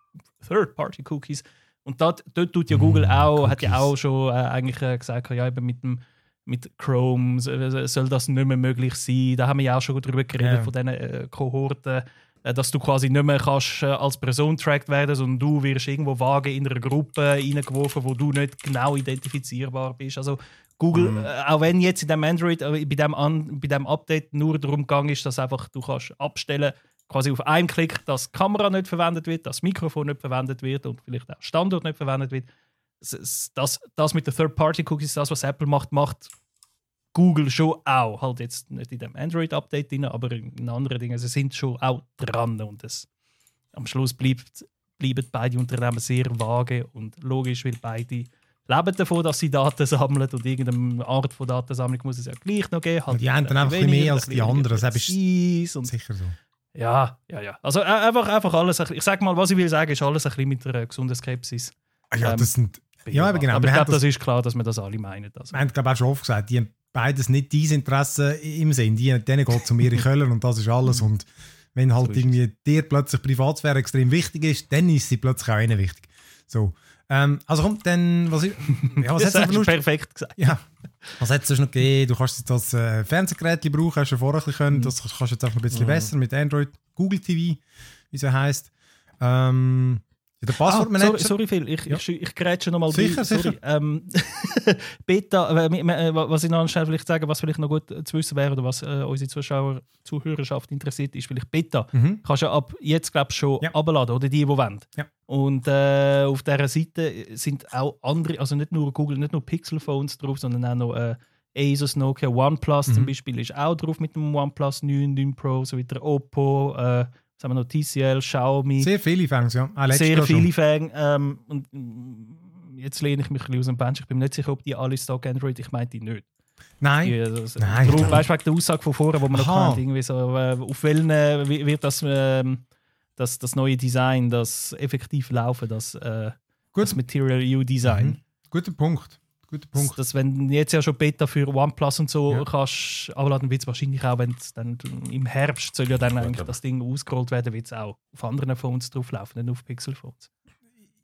Third Cookies. Und dort, dort tut ja Google mm, auch, hat ja auch schon äh, eigentlich äh, gesagt, ja, eben mit dem mit Chrome soll das nicht mehr möglich sein. Da haben wir ja auch schon darüber geredet, yeah. von diesen äh, Kohorten, äh, dass du quasi nicht mehr kannst, äh, als Person tracked werden sondern du wirst irgendwo vage in einer Gruppe reingeworfen, wo du nicht genau identifizierbar bist. Also Google, mm. auch wenn jetzt in dem Android, äh, bei dem, An bei dem Update nur darum gegangen ist, dass einfach du kannst abstellen kannst, quasi auf einen Klick, dass die Kamera nicht verwendet wird, dass das Mikrofon nicht verwendet wird und vielleicht auch Standort nicht verwendet wird. das, das, das mit den Third-Party-Cookies, das, was Apple macht, macht Google schon auch. Halt jetzt nicht in dem Android-Update drin, aber in anderen Dingen. Sie sind schon auch dran und es, am Schluss bleibt, bleiben beide Unternehmen sehr vage und logisch, weil beide leben davon, dass sie Daten sammeln und irgendeine Art von Datensammlung muss es ja gleich noch geben. Halt die haben dann einfach ein bisschen mehr als die anderen. Das ist sicher so. Ja, ja, ja. Also äh, einfach, einfach alles. Ich sag mal, was ich will sagen, ist alles ein bisschen mit einer gesunden Skepsis. Ah ja, Ähm, das sind. Ja, aber genau. Aber ich glaube, das ist klar, dass wir das alle meinen. Also. Wir haben, glaube ich, auch schon oft gesagt, die haben beides nicht dein Interesse im Sinn. Die, denen geht es um ihre Köller und das ist alles. Und wenn halt So irgendwie dir plötzlich Privatsphäre extrem wichtig ist, dann ist sie plötzlich auch ihnen wichtig. So. Ähm, also komm, dann, was, ich, ja, was das hast du perfekt gesagt. Ja. Was hat es sonst noch gegeben? Du kannst jetzt das äh, Fernsehgerät brauchen, hast du vorher ein bisschen können. Mhm. Das kannst du jetzt einfach ein bisschen besser mit Android, Google TV, wie es heisst. Ähm, ja, der Ah, Passwortmanager. sorry, sorry viel, ich, Ja. ich, ich grätsche nochmal Sicher, sorry. sicher. Ähm, Beta, äh, äh, was ich noch schnell vielleicht sagen, was vielleicht noch gut äh, zu wissen wäre oder was äh, unsere Zuschauer, Zuhörerschaft interessiert, ist vielleicht Beta. Mhm. Kannst du ab jetzt, glaube ich, schon Ja. abladen, oder die, die wollen. Ja. Und äh, auf dieser Seite sind auch andere, also nicht nur Google, nicht nur Pixel-Phones drauf, sondern auch noch äh, Asus, Nokia, OnePlus zum Mhm. Beispiel ist auch drauf mit dem OnePlus 9, 9 Pro, so weiter, Oppo, äh, was haben wir noch, TCL, Xiaomi Sehr viele Fans, ja. Letztes sehr viele Fans. Ähm, und mm, jetzt lehne ich mich ein bisschen aus dem Bench. Ich bin mir nicht sicher, ob die alle Stock Android, ich meine die nicht. Nein. Die, das, Nein, darum, weißt du, wegen der Aussage von vorher, wo man noch kennt, irgendwie so, äh, auf welchen äh, wird das, ähm, das, das neue Design, das effektiv laufen, das, äh, das Material U Design. Mhm. Guter Punkt. Guter Punkt. das, wenn du jetzt ja schon Beta für OnePlus und so Ja. kannst abladen, wird es wahrscheinlich auch, wenn es dann im Herbst soll ja dann eigentlich das Ding ausgerollt werden, wird es auch auf anderen Phones drauflaufen, nicht auf Pixel-Phones.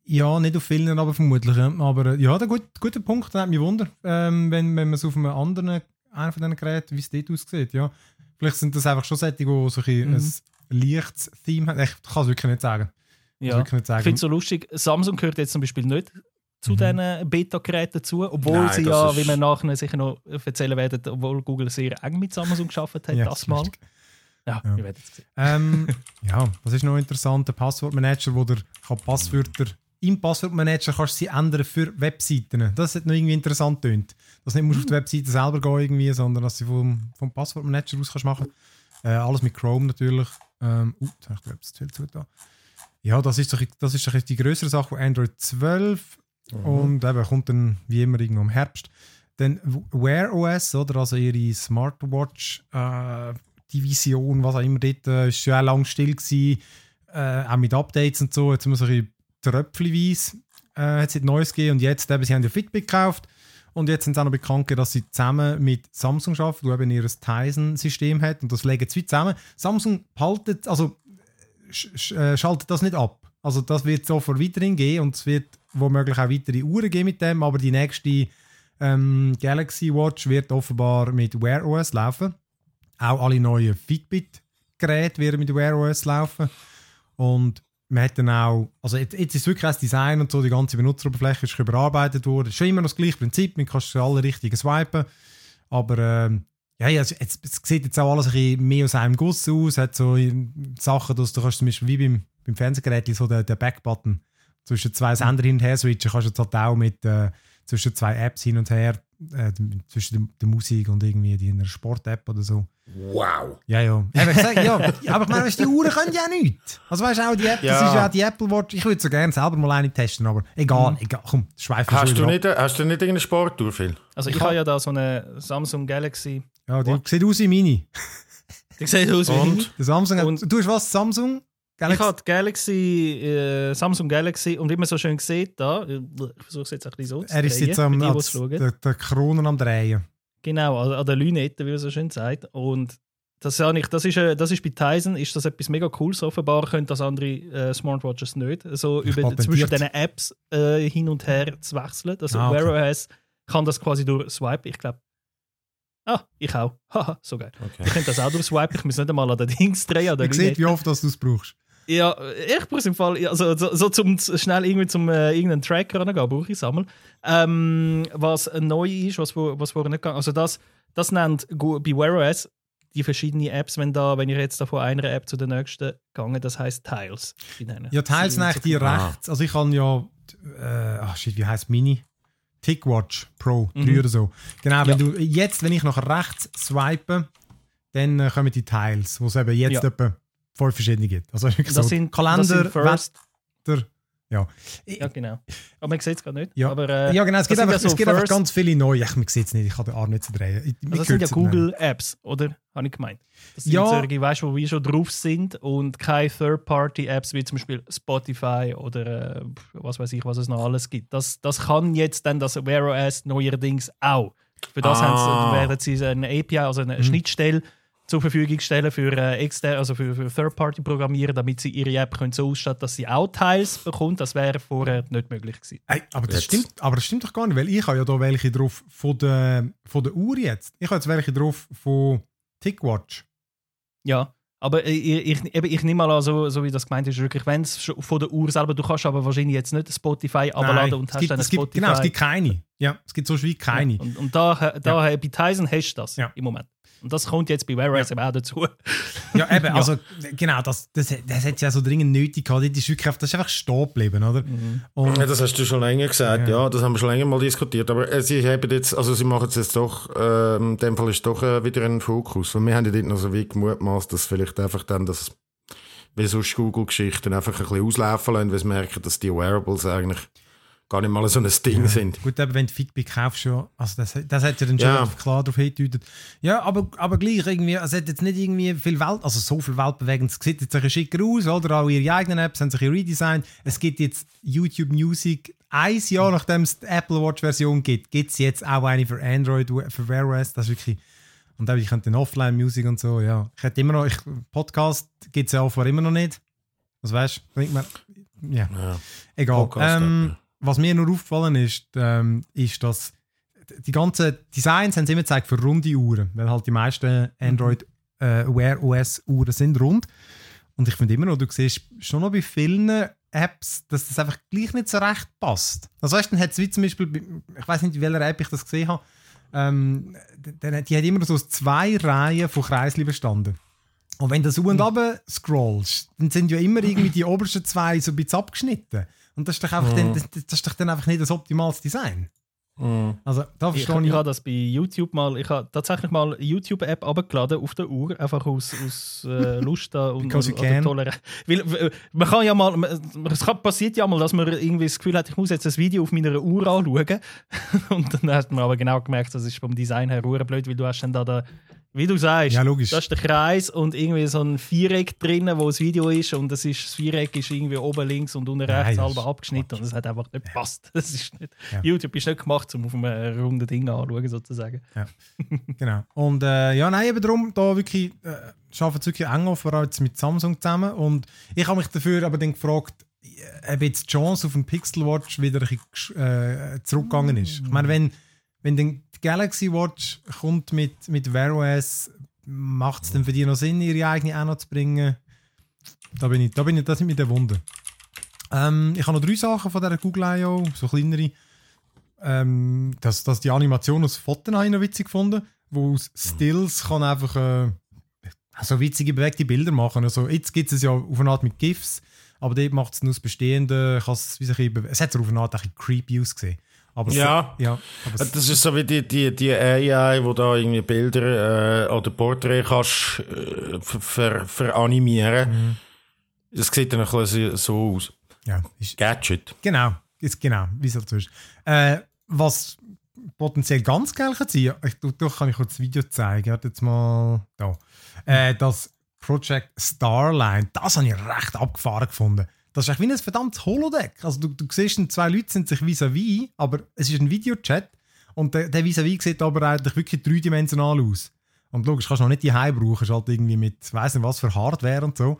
Ja, nicht auf vielen, aber vermutlich. Aber äh, ja, der gut, guter Punkt, das hat mich wunder, ähm, wenn, wenn man es auf einem anderen, einer von diesen Geräten, wie es dort aussieht. Ja. Vielleicht sind das einfach schon solche, die so ein, Mhm. ein leichtes Theme haben. Ich kann es wirklich nicht sagen. Ich Ja. Ich finde es so lustig, Samsung gehört jetzt zum Beispiel nicht zu Mhm. diesen Beta-Geräten dazu, obwohl Nein, sie ja, wie wir nachher sicher noch erzählen werden, obwohl Google sehr eng mit Samsung geschafft hat, Ja, das mal. lustig. Ja, Ja. sehen. Ähm, ja, was ist noch interessant? Der Passwortmanager, wo der kann Passwörter im Passwortmanager kannst du sie ändern für Webseiten. Das hat noch irgendwie interessant tönt. Dass du nicht musst auf die Webseite selber gehen irgendwie, sondern dass du vom, vom Passwortmanager aus kannst machen. Äh, alles mit Chrome natürlich. Ähm, uh, jetzt habe ich zu viel zugetan. Ja, das ist, doch, das ist doch die größere Sache von Android 12 und eben kommt dann wie immer irgendwo im Herbst. Dann Wear OS, oder? Also ihre Smartwatch äh, was auch immer dort, äh, ist ja auch lange still gewesen, äh, auch mit Updates und so. Jetzt ein bisschen tröpfchenweise äh, hat es Neues gegeben und jetzt eben, sie haben ja Fitbit gekauft und jetzt sind sie auch noch bekannt gegeben, dass sie zusammen mit Samsung arbeiten, die eben ihr Tizen-System hat und das legen sie zusammen. Samsung behaltet, also sch sch äh, schaltet das nicht ab. Also das wird sofort weiterhin gehen und es wird womöglich auch weitere Uhren geben mit dem, aber die nächste ähm, Galaxy Watch wird offenbar mit Wear OS laufen. Auch alle neuen Fitbit-Geräte werden mit Wear OS laufen. Und man hat dann auch, also jetzt, jetzt ist wirklich das Design und so, die ganze Benutzeroberfläche ist überarbeitet worden. Ist schon immer noch das gleiche Prinzip, man kann alle richtigen swipen. Aber ähm, ja, ja es, es, es sieht jetzt auch alles ein bisschen mehr aus einem Guss aus. hat so Sachen, dass du kannst zum Beispiel wie beim, beim Fernsehgerät so den, den Backbutton zwischen zwei Sender hin und her switchen, kannst du jetzt halt auch mit äh, zwischen zwei Apps hin und her, äh, zwischen der, Musik und irgendwie die in einer Sport-App oder so. Wow. Ja, ja. Eben, ich sag, ja, aber ich meine, weißt, die Uhren können ja nichts. Also weißt du, auch die App, das Ja. ist ja auch die Apple Watch. Ich würde so gerne selber mal eine testen, aber egal, egal. Komm, schweifen Hast du, nicht, hast du nicht irgendeine Sportuhr, Phil? Also ich, Ich habe ja da so eine Samsung Galaxy. Ja, die sieht aus wie Mini. Die sieht aus wie Und? Der Samsung hat, Und- du hast was, Samsung? Ich habe die Galaxy, äh, Samsung Galaxy und wie man so schön sieht, da, ich versuche es jetzt ein bisschen so zu er ist jetzt am, die, die der, der Kronen am Drehen. Genau, an, an der Lünette, wie man so schön sagt. Und das, habe ich, das, ist, äh, das ist bei Tizen ist das etwas mega Cooles. Offenbar können das andere äh, Smartwatches nicht. So über, zwischen diesen Apps äh, hin und her zu wechseln. Also Ah, okay. Wear OS kann das quasi durch Swipe. Ich glaube. Ah, ich auch. Haha, so geil. Okay. Ich könnte das auch durch Swipe. Ich muss nicht einmal an den Dings drehen. An der Ich sehe, wie oft dass du es brauchst. Ja, ich brauche es im Fall, also so, so zum schnell irgendwie zum äh, irgendeinen Tracker rangehen, brauche ich es einmal. Ähm, was neu ist, was, was vorher nicht gegangen also das, das nennt Wear OS die verschiedenen Apps, wenn, da, wenn ich jetzt da von einer App zu der nächsten gehe, das heißt Tiles. Ja, Tiles sind eigentlich die Ah. rechts. Also ich kann ja, äh, ach shit, wie heißt Mini? Tickwatch Pro 3 Mhm. oder so. Genau, wenn Ja. du jetzt, wenn ich nach rechts swipe, dann äh, kommen die Tiles, wo es eben jetzt Ja. etwa fünf verschiedene gibt. Also Das so sind, Kalender, das sind First. Wetter, ja. Ja, genau. Aber man sieht es gar nicht. Ja. Aber, äh, ja, genau, es gibt, einfach, ja so es gibt einfach ganz viele neue. Ich, man sieht es nicht, ich kann den Arm nicht zu drehen. Ich, Also das sind ja. Google-Apps, oder? Habe ich gemeint. Das sind Ja. solche, weißt du, wo wir schon drauf sind und keine Third-Party-Apps wie zum Beispiel Spotify oder äh, was weiß ich, was es noch alles gibt. Das, das kann jetzt dann das Wear OS neuerdings auch. Für das Ah. haben sie, werden sie eine API, also eine Mhm. Schnittstelle zur Verfügung stellen für, äh, externe, also für, für Third-Party-Programmierer, damit sie ihre App können so ausstatten dass sie auch Teils bekommt. Das wäre vorher nicht möglich gewesen. Ey, aber, das Jetzt. stimmt, aber das stimmt doch gar nicht, weil ich habe ja da welche drauf von der, von der Uhr jetzt. Ich habe jetzt welche drauf von Tickwatch. Ja, aber ich, ich, eben, ich nehme mal an, so, so wie das gemeint ist, wirklich, wenn es von der Uhr selber, du kannst aber wahrscheinlich jetzt nicht Spotify abladen und hast gibt, dann es gibt, Spotify. Genau, es gibt keine. Ja, es gibt so wie keine. Und, und da, da bei Tyson hast du das Ja. im Moment. Und das kommt jetzt bei OS eben auch dazu. Ja, eben, also genau, das, das, das hat ja so dringend nötig gehabt. Das ist wirklich einfach, das ist einfach stehen geblieben, oder? Und, Ja, das hast du schon länger gesagt, Ja. ja. das haben wir schon länger mal diskutiert. Aber äh, sie haben jetzt, also sie machen es jetzt doch, ähm, in dem Fall ist doch äh, wieder ein Fokus. Und wir haben ja dort noch so wie gemutmaßt, dass vielleicht einfach dann das, wie sonst Google-Geschichten einfach ein bisschen auslaufen lassen, weil sie merken, dass die Wearables eigentlich gar nicht mal so ein Ding sind. Gut, eben, wenn du Fitbit kaufst, ja, also das, das hat ja dann schon Ja. klar darauf hingedeutet. Ja, aber, aber gleich irgendwie, also es hat jetzt nicht irgendwie viel Welt, also so viel weltbewegend. Es sieht jetzt ein schicker aus, oder? Auch ihre eigenen Apps haben sich redesigned. Es gibt jetzt YouTube Music. Ein Jahr nachdem es die Apple Watch Version gibt, gibt es jetzt auch eine für Android, für Wear OS. Das ist wirklich. Und auch, ich könnte dann Offline Musik und so, ja. Ich hätte immer noch, ich, Podcast gibt es ja offenbar immer noch nicht. Was weißt du? Bringt mir. Ja. Ja. Egal. Podcast, ähm, was mir nur aufgefallen ist, ähm, ist, dass die ganzen Designs haben sie immer gezeigt für runde Uhren, weil halt die meisten Android äh, Wear OS Uhren sind rund. Und ich finde immer noch, du siehst schon noch bei vielen Apps, dass das einfach gleich nicht so recht passt. Also weißt, dann hat es wie zum Beispiel, bei- ich weiß nicht, in welcher App ich das gesehen habe, ähm, dann, die hat immer so zwei Reihen von Kreisli bestanden. Und wenn du so und runter scrollst, dann sind ja immer irgendwie die obersten zwei so ein bisschen abgeschnitten. Und das ist doch einfach, dann, das, das ist doch dann einfach nicht das optimales Design. Mhm. Also da Ich, verstehe ich ich. habe das bei YouTube mal, ich habe tatsächlich mal eine YouTube-App abgeladen auf der Uhr, einfach aus, aus äh, Lust da und can. Toleranz. Weil, man kann ja mal, man- es kann, passiert ja mal, dass man irgendwie das Gefühl hat, ich muss jetzt ein Video auf meiner Uhr anschauen. und dann hat man aber genau gemerkt, das ist vom Design her blöd, weil du hast dann da, den, wie du sagst, Ja, logisch. das ist der Kreis und irgendwie so ein Viereck drinnen, wo das Video ist und das, ist, das Viereck ist irgendwie oben links und unten Nein, rechts das halb abgeschnitten und es hat einfach nicht gepasst. Das ist nicht, Ja. YouTube ist nicht gemacht, um auf einem runden Ding anzuschauen, sozusagen. Genau. Und äh, ja, nein, eben darum, da wirklich, äh, arbeiten wirklich eng auf, vor allem jetzt mit Samsung zusammen. Und ich habe mich dafür aber dann gefragt, äh, ob jetzt die Chance auf den Pixel Watch wieder ein bisschen äh, zurückgegangen ist. Ich meine, wenn, wenn dann Galaxy Watch kommt mit, mit Wear OS, macht es dann für die noch Sinn, ihre eigene auch noch zu bringen? Da bin ich, da bin ich, das sind mir der Wunder. Ähm, ich habe noch drei Sachen von dieser Google I.O., so kleinere. Ähm, dass, dass die Animation aus Fotos habe ich noch witzig gefunden, wo aus Stills kann einfach äh, so witzige bewegte Bilder machen. Also jetzt gibt es ja auf eine Art mit GIFs, aber dort macht es nur das Bestehende, es hat so auf eine Art ein bisschen creepy ausgesehen. Aber Ja. so, ja aber Das ist so wie die, die, die AI, wo da irgendwie Bilder äh, oder Porträts kannst äh, ver, ver, veranimieren. Das sieht dann ein bisschen so aus. ja, ist, Gadget. Genau, ist genau, wie es halt so ist. Äh, was potenziell ganz geil kann sein, ich, du, du kann ich kurz das Video zeigen, warte jetzt mal da. Äh, das Project Starline, das habe ich recht abgefahren gefunden. Das ist echt wie ein verdammtes Holodeck. Also du, du siehst, zwei Leute sind sich vis-à-vis, aber es ist ein Videochat und der, der vis-à-vis sieht aber eigentlich wirklich dreidimensional aus. Und logisch, kannst du noch nicht die Heim brauchen, ist halt irgendwie mit, weiss nicht was für Hardware und so.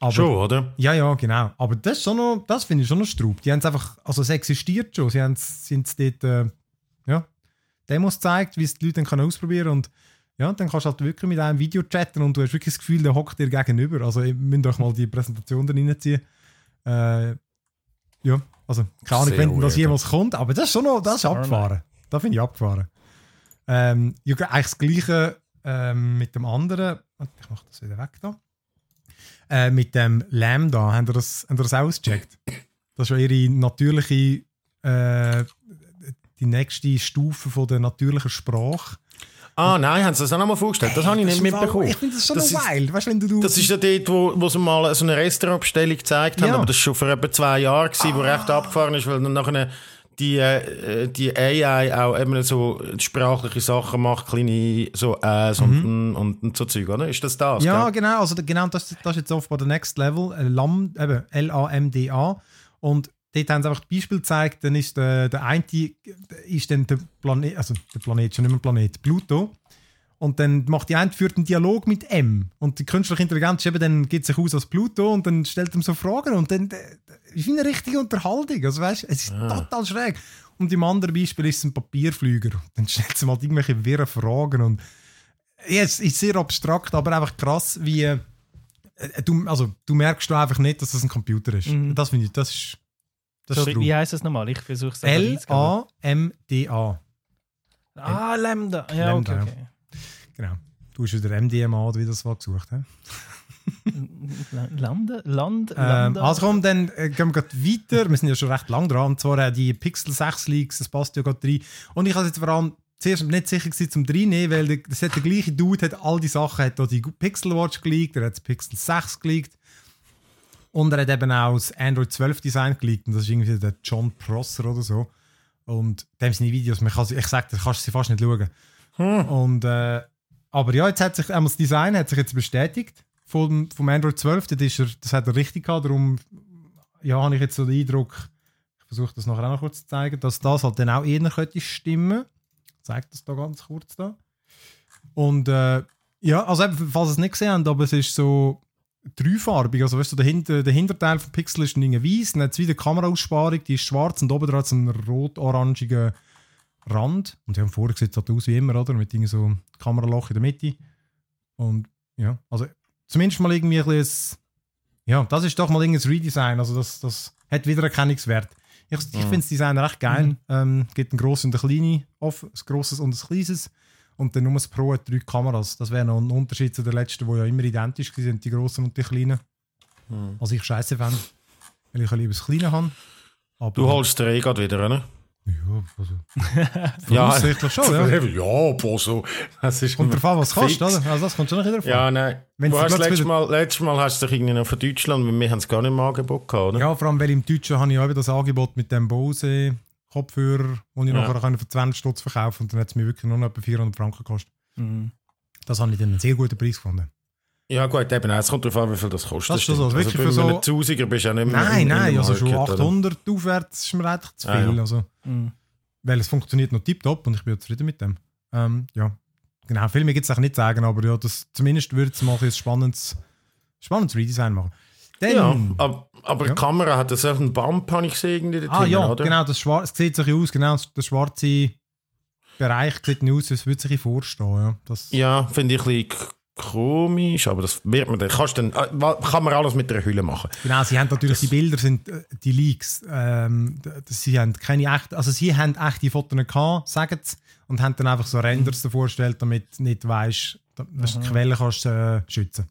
Aber, Schon, oder? ja, ja, genau. Aber das, ist schon noch, das finde ich schon noch Straub. Die haben es einfach, also es existiert schon. Sie haben es sind dort, äh, ja, Demos gezeigt, wie es die Leute dann können ausprobieren und ja, dann kannst du halt wirklich mit einem Video chatten und du hast wirklich das Gefühl, der hockt dir gegenüber. Also ihr müsst euch mal die Präsentation da reinziehen. Äh, ja, also keine Ahnung, wenn das jemals kommt, aber das ist schon noch, das ist abgefahren. Da finde ich abgefahren. Ähm, ja, eigentlich das gleiche ähm, mit dem anderen, ich mache das wieder weg da, äh, mit dem Lambda, haben ihr das, haben ihr das ausgecheckt? Das ist ja ihre natürliche, äh, die nächste Stufe von der natürlichen Sprache. Ah, nein, haben sie das auch noch mal vorgestellt? Das habe ich nicht Das Fall- mitbekommen. Ich finde das schon Das noch ist- wild. Weißt du, wenn du, du Das ist ja dort, wo, wo sie mal so eine Restaurantbestellung gezeigt haben, Ja. aber das war schon vor etwa zwei Jahren, gewesen, wo recht abgefahren ist, weil dann nachher die, äh, die AI auch eben so sprachliche Sachen macht, kleine so Äs und, und, und so Zeug, oder? Ist das das? Mhm. Ja, gell? genau. Also genau das, das ist jetzt offenbar der Next Level. Lam, eben, L-A-M-D-A. Und dort haben sie einfach die Beispiel gezeigt. Dann ist der, der eine ist dann der Planet, also der Planet, schon nicht mehr Planet, Pluto. Und dann macht die eine führt einen Dialog mit M. Und die künstliche Intelligenz eben, dann gibt sich aus als Pluto und dann stellt ihm so Fragen. Und dann äh, ist eine richtige Unterhaltung. Also weißt, es ist total schräg. Und im anderen Beispiel ist es ein Papierflüger. Dann stellt sie mal irgendwelche wirren Fragen. Und ja, es ist sehr abstrakt, aber einfach krass, wie. Äh, du, also, du merkst du einfach nicht, dass das ein Computer ist. Mhm. Das finde ich, das ist. Das ist wie heißt es nochmal? Ich versuche es. L-A-M-D-A. Ah, Lambda. Ja, Lambda, okay, okay. Genau. Du hast wieder MDMA wie das war gesucht. He? Lambda? Land? Ähm, Lambda? also komm, dann äh, gehen wir weiter. Wir sind ja schon recht lang dran. Und zwar äh, die Pixel 6 Leaks, das passt ja gerade rein. Und ich habe jetzt vor allem zuerst nicht sicher gewesen, zum reinnehmen, weil der, das hat der gleiche Dude hat all die Sachen, hat auch die Pixel Watch geleakt, er hat das Pixel 6 geleakt. Und er hat eben auch das Android 12 Design geleakt. Und das ist irgendwie der John Prosser oder so. Und dem sind die Videos, man kann, ich sage, da kannst du sie fast nicht schauen. Und, äh, aber ja, jetzt hat sich einmal das Design hat sich jetzt bestätigt vom, vom Android 12. Das, ist er, das hat er richtig gehabt. Darum ja, habe ich jetzt so den Eindruck, ich versuche das nachher auch noch kurz zu zeigen, dass das halt dann auch eher könnte stimmen. Ich zeige das da ganz kurz da. Und äh, ja, also eben, falls ihr es nicht gesehen habt, aber es ist so dreifarbig. Also weißt du, der, Hinter, der Hinterteil vom Pixel ist irgendwie weiß, dann hat es wieder Kameraaussparung, die ist schwarz und oben dran hat es einen rot-orangigen Rand. Und die haben vorher sieht es halt aus wie immer, oder? Mit irgendwie so Kameraloch in der Mitte. Und ja, also zumindest mal irgendwie ein bisschen, ja, das ist doch mal irgendein Redesign, also das, das hat Wiedererkennungswert. Ich, ich finde das Design recht geil. Mhm. Ähm, gibt ein grosses und ein kleines, ein grosses und ein kleines. Und dann nur das Pro hat drei Kameras. Das wäre noch ein Unterschied zu den letzten, die ja immer identisch waren, die grossen und die kleinen. Hm. Was ich scheiße fände, weil ich lieber das Kleine habe. Aber, Du holst den gerade wieder, oder? Ja, also. Ja. Schon, ja. ja, aber so. Das ist drauf an, was fix. kostet, oder? Also das kommt schon noch wieder davon. Ja, nein. Wenn du hast letztes wieder- Mal, letztes Mal hast du doch irgendwie noch von Deutschland, weil wir haben es gar nicht im Angebot gehabt, oder? Ja, vor allem, weil im Deutschen habe ich auch das Angebot mit dem Bose Kopfhörer, den ich Ja. nachher kann für 20 Stutz verkaufen und dann hat es mir wirklich nur noch etwa 400 Franken gekostet. Mhm. Das habe ich dann einen sehr guten Preis gefunden. Ja, gut, eben, es kommt darauf an, wie viel das kostet. Das ist schon so, stimmt. wirklich also, für so- Tausiger bist du ja nicht mehr Nein, in- in nein, dem also schon Market, oder? 800 aufwärts ist mir eigentlich zu viel. Ah, ja. also, Mhm. weil es funktioniert noch tiptop und ich bin ja zufrieden mit dem. Ähm, ja, genau, viel mehr gibt es nicht sagen, aber ja, das, zumindest würde es mal ein spannendes, spannendes Redesign machen. Dann, Ja, aber, aber Ja. die Kamera hat das auch einen Bump, habe ich gesehen, irgendwie Ah hinten, ja, oder? genau, das Schwar es sieht sich aus, genau, der schwarze Bereich sieht nicht aus, als würde sich vorstehen. Ja. Das, Ja, finde ich ein bisschen komisch, aber das wird man dann, kannst dann, äh, kann man alles mit der Hülle machen. Genau, sie haben natürlich, die Bilder sind äh, die Leaks. Ähm, sie haben keine echten, also sie haben echte Fotos gehabt, sagen sie, und haben dann einfach so Renders davor gestellt, damit du nicht weißt, dass du die Quelle kannst äh, schützen.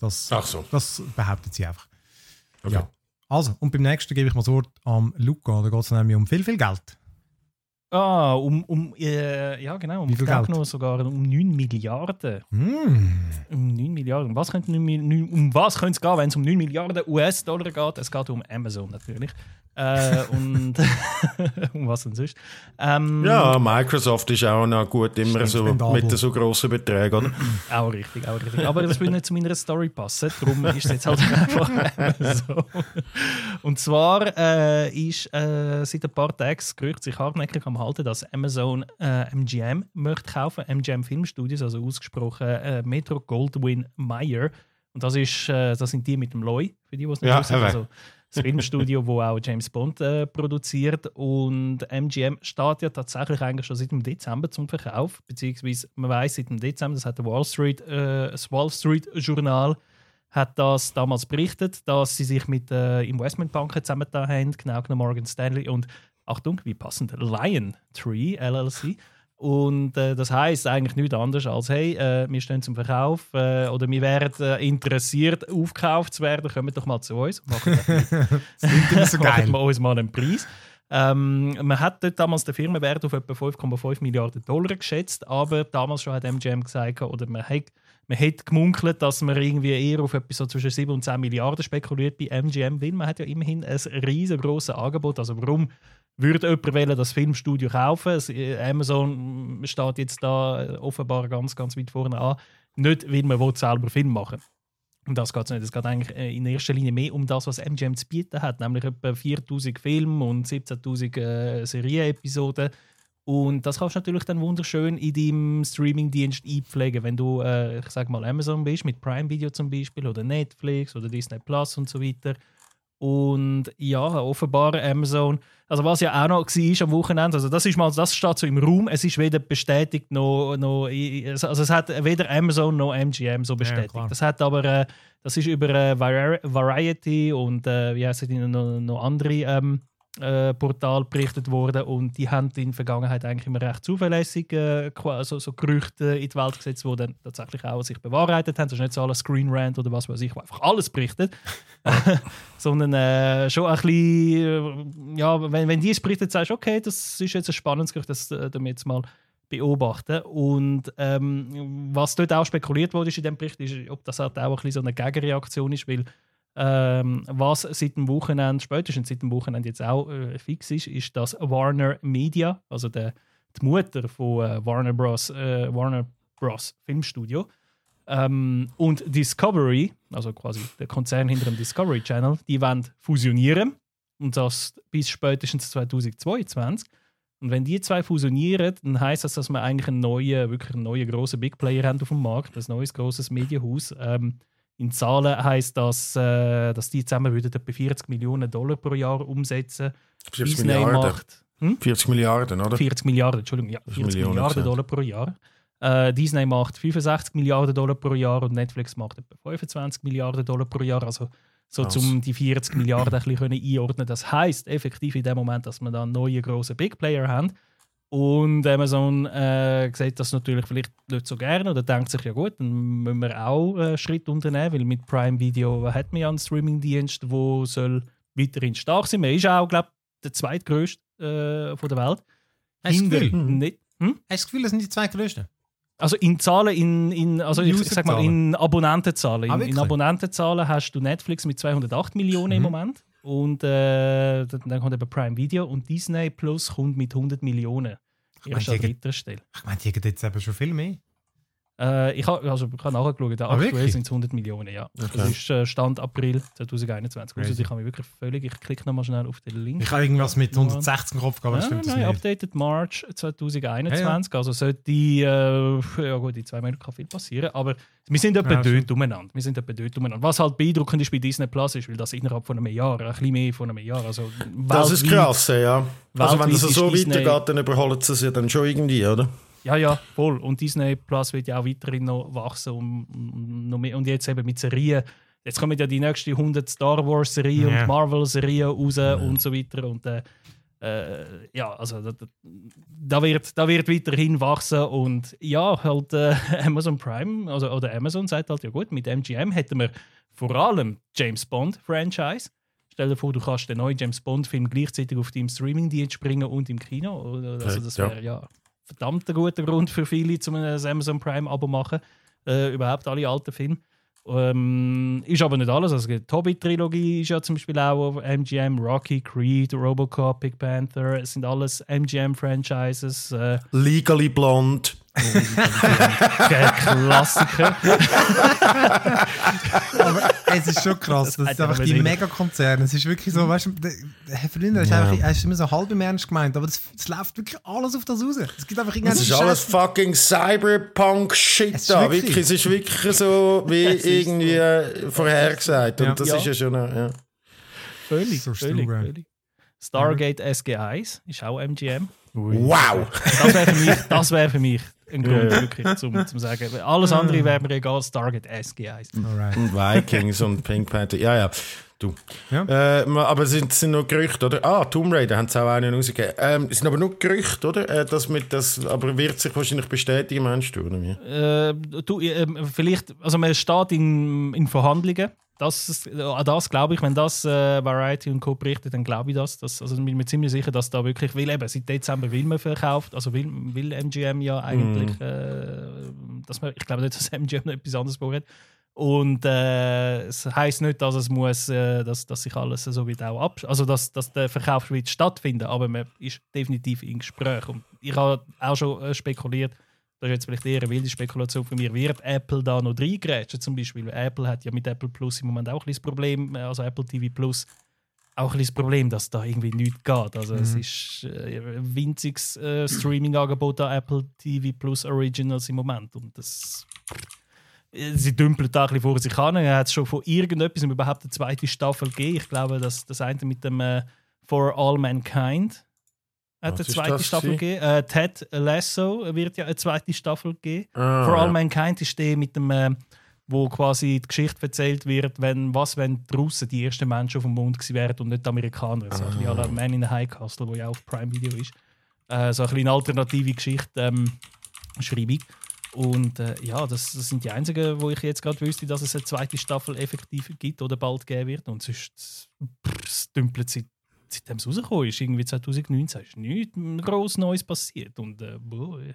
Das, Ach so. das behauptet sie einfach. Okay. Ja. Also, und beim nächsten gebe ich mal das Wort am Luca. Da geht es nämlich um viel, viel Geld. Ah, um, um äh, ja genau, um Wie viel Geld? noch sogar um 9 Milliarden. Hm. Um 9 Milliarden. Was könnte 9, Mi- neun- um was könnte es gehen, wenn es um 9 Milliarden US-Dollar geht? Es geht um Amazon natürlich. Äh, und um was denn sonst? Ähm, Ja, Microsoft ist auch noch gut, immer so mit so grossen Beträgen? Auch richtig, auch richtig. Aber das würde nicht zu meiner Story passen. Darum ist es jetzt halt einfach so. Und zwar äh, ist äh, seit ein paar Tagen das Gerücht sich hartnäckig am halten, dass Amazon äh, MGM möchte kaufen. MGM Filmstudios, also ausgesprochen äh, Metro Goldwyn Mayer. Und das, ist, äh, das sind die mit dem Loy, für die, die es nicht Ja, wissen. Also, das Filmstudio, wo auch James Bond äh, produziert. Und MGM steht ja tatsächlich eigentlich schon seit dem Dezember zum Verkauf. Beziehungsweise man weiß seit dem Dezember, das hat der Wall Street, äh, das Wall Street Journal hat das damals berichtet, dass sie sich mit äh, Investmentbanken zusammengetan haben, genau genommen Morgan Stanley und Achtung, wie passend, Lion Tree LLC. Und äh, das heißt eigentlich nichts anderes als, hey, äh, wir stehen zum Verkauf äh, oder wir wären äh, interessiert, aufgekauft zu werden, kommt doch mal zu uns. Machen Das klingt immer so geil. wir uns mal einen Preis. Ähm, man hat dort damals den Firmenwert auf etwa 5,5 Milliarden Dollar geschätzt, aber damals schon hat MGM gesagt, oder man hat, man hat gemunkelt, dass man irgendwie eher auf etwas so zwischen 7 und 10 Milliarden spekuliert bei MGM, weil man hat ja immerhin ein riesengroßes Angebot. Also warum würde jemand das Filmstudio kaufen? Äh, Amazon steht jetzt da äh, offenbar ganz, ganz weit vorne an. Nicht, weil man selber Film machen um das geht es nicht. Es geht eigentlich äh, in erster Linie mehr um das, was MGM zu bieten hat, nämlich etwa 4000 Filme und 17.000 äh, Serienepisoden. Und das kannst du natürlich dann wunderschön in deinem Streamingdienst einpflegen, wenn du, äh, ich sag mal, Amazon bist, mit Prime Video zum Beispiel, oder Netflix oder Disney Plus und so weiter. Und ja, offenbar Amazon, also was ja auch noch war am Wochenende, also das ist mal, das steht so im Raum, es ist weder bestätigt noch, noch also es hat weder Amazon noch MGM so bestätigt. klar. das hat aber, äh, das ist über äh, Vari- Variety und äh, wie heißt es, noch, noch andere ähm, äh, Portal berichtet worden und die haben in der Vergangenheit eigentlich immer recht zuverlässig äh, also, so Gerüchte in die Welt gesetzt, die dann tatsächlich auch sich bewahrheitet haben. Das ist nicht so alles Screen Rant oder was weiß ich, wo einfach alles berichtet, sondern äh, schon ein bisschen, äh, ja, wenn, wenn die es berichtet, sagst du, okay, das ist jetzt ein spannendes Gerücht, das äh, wir jetzt mal beobachten. Und ähm, was dort auch spekuliert wurde ist in dem Bericht, ist, ob das halt auch ein bisschen so eine Gegenreaktion ist, weil ähm, was seit dem Wochenende, spätestens seit dem Wochenende jetzt auch äh, fix ist, ist, dass Warner Media, also der, die Mutter von äh, Warner Bros. Äh, Warner Bros. Filmstudio ähm, und Discovery, also quasi der Konzern hinter dem Discovery Channel, die wollen fusionieren und das bis spätestens 2022. Und wenn die zwei fusionieren, dann heißt das, dass wir eigentlich einen neuen, wirklich einen neuen großen Big Player haben auf dem Markt, ein neues großes Medienhaus. Ähm, in Zahlen heißt das, äh, dass die zusammen würden etwa 40 Millionen Dollar pro Jahr umsetzen. 40 Disney Milliarden. macht hm? 40 Milliarden, oder? 40 Milliarden, Entschuldigung, ja, 40 Millionen Milliarden. Dollar pro Jahr. Äh, Disney macht 65 Milliarden Dollar pro Jahr und Netflix macht etwa 25 Milliarden Dollar pro Jahr. Also so um die 40 Milliarden ein bisschen können einordnen. Das heißt effektiv in dem Moment, dass wir da einen neuen großen Big Player haben. Und Amazon äh, sieht das natürlich vielleicht nicht so gerne oder denkt sich, ja gut, dann müssen wir auch äh, Schritt unternehmen, weil mit Prime Video hat man ja einen Streamingdienst, der soll weiterhin stark sein. Man ist auch, glaube ich, der zweitgrößte äh, von der Welt. Hast du das Hinter- Gefühl? nicht, hm? Hast du das Gefühl, das sind die zwei größten? Also in Zahlen, in, in, also ich, ich sag mal in Abonnentenzahlen. Ah, In, in? Abonnentenzahlen hast du Netflix mit 208 Millionen im Mhm. Moment. Und äh, dann kommt eben Prime Video und Disney Plus kommt mit 100 Millionen. meine, Erst an die-. Ich meine, die jetzt eben schon viel mehr. Äh, ich habe also, ich hab nachgeschaut, Ah, aktuell sind es 100 Millionen, ja. Okay. Das ist äh, Stand April 2021. Also Crazy. ich habe mich wirklich völlig, ich klicke nochmal schnell auf den Link. Ich habe irgendwas mit Ja. 160 im Kopf gehabt, aber das Ja, stimmt das nein, nicht. updated March 2021. Also sollte die, äh, ja gut, in zwei Monaten kann viel passieren, aber wir sind etwa Ja, dort umeinander. Wir sind etwa dort umeinander. Was halt beeindruckend ist bei Disney Plus ist, weil das innerhalb von einem Jahr, ein bisschen mehr von einem Jahr, also Das ist krass, ja. Also wenn das weltweit so weitergeht, dann überholen sie es ja dann schon irgendwie, oder? Ja, ja, voll. Und Disney Plus wird ja auch weiterhin noch wachsen und, noch mehr. und jetzt eben mit Serien. Jetzt kommen ja die nächsten 100 Star Wars Serien Ja. und Marvel Serien raus und so weiter. Und äh, äh, ja, also da, da- wird, da wird weiterhin wachsen. Und ja, halt äh, Amazon Prime also, oder Amazon sagt halt, ja gut, mit MGM hätten wir vor allem James Bond Franchise. Stell dir vor, du kannst den neuen James Bond-Film gleichzeitig auf deinem Streaming-Dienst bringen und im Kino. Also das Ja. wäre ja verdammt ein guter Grund für viele, um ein Amazon Prime-Abo zu machen. Äh, überhaupt alle alten Filme. Ähm, ist aber nicht alles. Also die Hobbit-Trilogie ist ja zum Beispiel auch auf MGM, Rocky, Creed, Robocop, Big Panther. Es sind alles MGM-Franchises. Äh, Legally Blonde. Der Klassiker. Aber es ist schon krass. Das, Das ist einfach die. Megakonzerne. Es ist wirklich so, weißt du, Herr ist Ja. er ist immer so halb im Ernst gemeint, aber es läuft wirklich alles auf das raus. Es gibt einfach irgendeinen Das ist alles Scheiß- fucking Cyberpunk-Shit Es da. wirklich- Wirklich, es ist wirklich so, wie Es irgendwie äh, vorhergesagt. Und Ja. das Ja. ist ja schon... äh, Ja. Völlig, So völlig, völlig. Stargate SG1 ist auch MGM. Wow! Das wäre für mich, das wär für mich ein Grund, wirklich, zum, zum sagen. Alles andere wäre mir egal, Stargate SG1. Alright. Und Vikings und Pink Panther. Ja, ja. Du. Ja. Äh, aber es sind, es sind nur Gerüchte, oder? Ah, Tomb Raider haben sie auch einen rausgegeben. Ähm, es sind aber nur Gerüchte, oder? Äh, das mit das, aber wird sich wahrscheinlich bestätigen, meinst du, oder wie? Äh, du, äh, vielleicht, also man steht in, in Verhandlungen. Das, an das glaube ich, wenn das äh, Variety und Co. berichtet, dann glaube ich das. das. Also ich bin mir ziemlich sicher, dass da wirklich, weil eben seit Dezember will man verkauft, also will, will MGM ja eigentlich, äh, dass man, ich glaube nicht, dass MGM noch etwas anderes vorhat. Und äh, es heisst nicht, dass es muss, äh, dass, dass sich alles so wird auch ab, also dass, dass der Verkauf wird stattfinden, aber man ist definitiv in Gespräch. Und ich habe auch schon äh, spekuliert, das ist jetzt vielleicht eher eine wilde Spekulation von mir, wird Apple da noch reingrätschen zum Beispiel? Weil Apple hat ja mit Apple Plus im Moment auch ein bisschen das Problem, äh, also Apple TV Plus, auch ein bisschen das Problem, dass da irgendwie nichts geht. Also es ist äh, ein winziges äh, Streaming-Angebot an Apple TV Plus Originals im Moment und das äh, sie dümpelt da ein bisschen vor sich an. Er hat schon von irgendetwas überhaupt eine zweite Staffel gegeben. Ich glaube, dass das eine mit dem äh, For All Mankind hat Was eine zweite Staffel gegeben. Äh, Ted Lasso wird ja eine zweite Staffel geben. Ah, For All ja. Mankind ist der mit dem, äh, wo quasi die Geschichte erzählt wird, wenn, was, wenn die Russen die ersten Menschen auf dem Mond gewesen wären und nicht die Amerikaner. So ein bisschen à la Man in the High Castle, wo ja auch auf Prime Video ist. Äh, so ein bisschen eine alternative Geschichte, ähm, Schreibung. Und äh, ja, das, das sind die einzigen, wo ich jetzt gerade wüsste, dass es eine zweite Staffel effektiv gibt oder bald geben wird. Und sonst pff, es dümpelt seit, seitdem es rausgekommen ist, irgendwie 2019, ist nichts groß Neues passiert. Und äh, boah,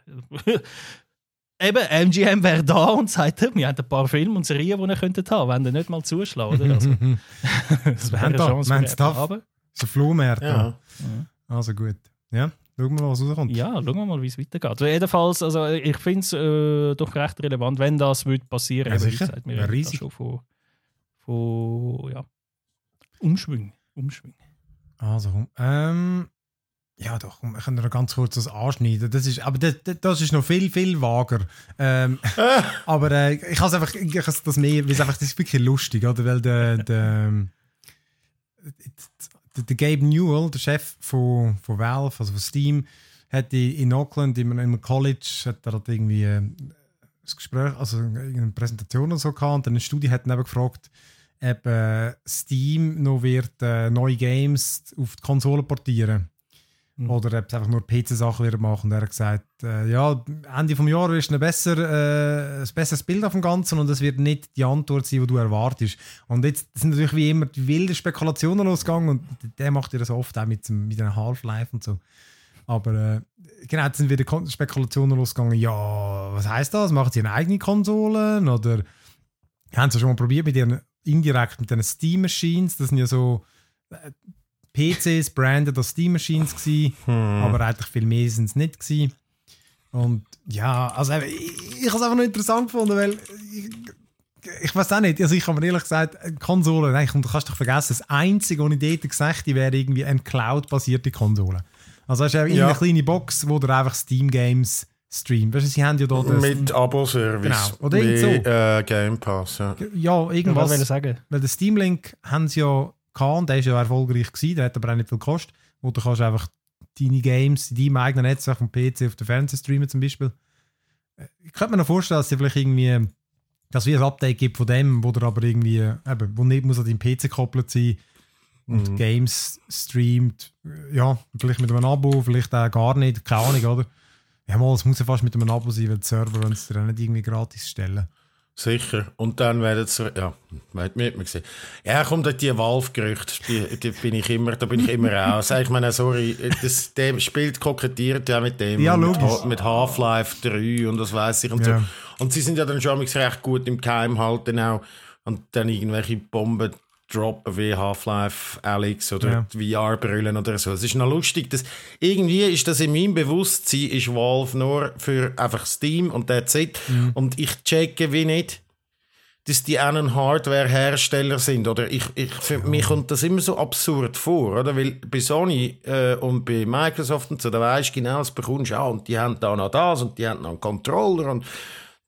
Eben, MGM wäre da und sagt, wir haben ein paar Filme und Serien, die ihr könntet haben, wenn ihr nicht mal zuschlagen. Oder? Also, das wäre eine da, Chance wir haben für es Apple. da. Aber So Flohmärkte. Ja. Also gut. Ja, schauen wir mal, was rauskommt. ja, schauen wir mal, wie es weitergeht. Also jedenfalls, also ich finde es äh, doch recht relevant, wenn das würde passieren. Ja, sicher. gesagt, wir Ja, riesig. schon von, von ja, Umschwung. Umschwung. Also, komm. Ähm, ja, doch, komm, wir können noch ganz kurz das anschneiden. Das ist, aber das, das- ist noch viel, viel vager. Ähm, aber äh, ich habe einfach, ich has das mehr, weil es einfach, das ist wirklich lustig, oder? Weil der, der, ähm, der, der Gabe Newell, der Chef von, von Valve, also von Steam, hat in, Auckland, in einem College, hat er halt irgendwie äh, ein Gespräch, also eine Präsentation oder so gehabt und dann eine Studie hat ihn eben gefragt, äh, Steam noch wird äh, neue Games auf die Konsole portieren. Mhm. Oder ob es einfach nur PC-Sachen wieder machen. Und er hat gesagt, äh, ja, Ende des Jahres ist ein, besser, äh, ein besseres Bild auf dem Ganzen und es wird nicht die Antwort sein, die du erwartest. Und jetzt sind natürlich wie immer die wilden Spekulationen losgegangen und der macht ja das oft auch mit, mit einem Half-Life und so. Aber äh, genau, jetzt sind wieder Spekulationen losgegangen. Ja, was heißt das? Machen sie eine eigene Konsole? Oder haben sie schon mal probiert mit ihren indirekt mit den Steam Machines? Das sind ja so äh, PCs branded als Steam Machines gsi, aber eigentlich viel mehr sind es nicht gsi. Und ja, also eben, ich, ich habe es einfach noch interessant gefunden, weil ich, ich weiß auch nicht, also ich habe mir ehrlich gesagt, Konsolen, nein, komm, du kannst doch vergessen, das Einzige, was ich dort gesagt habe, wäre irgendwie eine Cloud-basierte Konsole. Also hast du Ja. eine kleine Box, wo du einfach Steam Games streamt. Weißt du, sie haben ja da das, Mit Abo-Service. Genau. Oder wie, so. äh, Game Pass, ja. ja, Was irgendwas. wollte ich sagen? Weil den Steam Link haben sie ja gehabt und der ist ja erfolgreich gewesen, der hat aber auch nicht viel gekostet. Wo du kannst einfach deine Games in deinem eigenen Netzwerk vom PC auf den Fernseher streamen zum Beispiel. Äh, Ich könnte mir noch vorstellen, dass sie vielleicht irgendwie dass es wie ein Update gibt von dem, wo der aber irgendwie, eben, wo nicht muss an deinem PC gekoppelt sein und Mhm. Games streamt, ja, vielleicht mit einem Abo, vielleicht auch gar nicht, keine Ahnung, oder? Ja, mal, es muss ja fast mit einem Abo sein, weil die Server wollen es dir nicht irgendwie gratis stellen. Sicher. Und dann werden sie, ja, hat man gesehen. Ja, kommt dort die Valve-Gerüchte, die, die bin ich immer, da bin ich immer raus. Ich meine, sorry, das, dem spielt kokettiert ja mit dem. Ja. Mit, mit Half-Life 3 und das weiß ich und Ja. so. Und sie sind ja dann schon recht gut im Keim halten auch. Und dann irgendwelche Bomben droppen wie Half-Life Alex oder Ja. VR-Brillen oder so. Es ist noch lustig, dass irgendwie ist das in meinem Bewusstsein, ist Valve nur für einfach Steam und that's it. Mhm. Und ich checke wie nicht, dass die einen Hardware-Hersteller sind. Oder ich, ich, für mich kommt das immer so absurd vor, oder? Weil bei Sony äh, und bei Microsoft und so, da weisst du genau, das bekommst du auch. Und die haben da noch das und die haben noch einen Controller und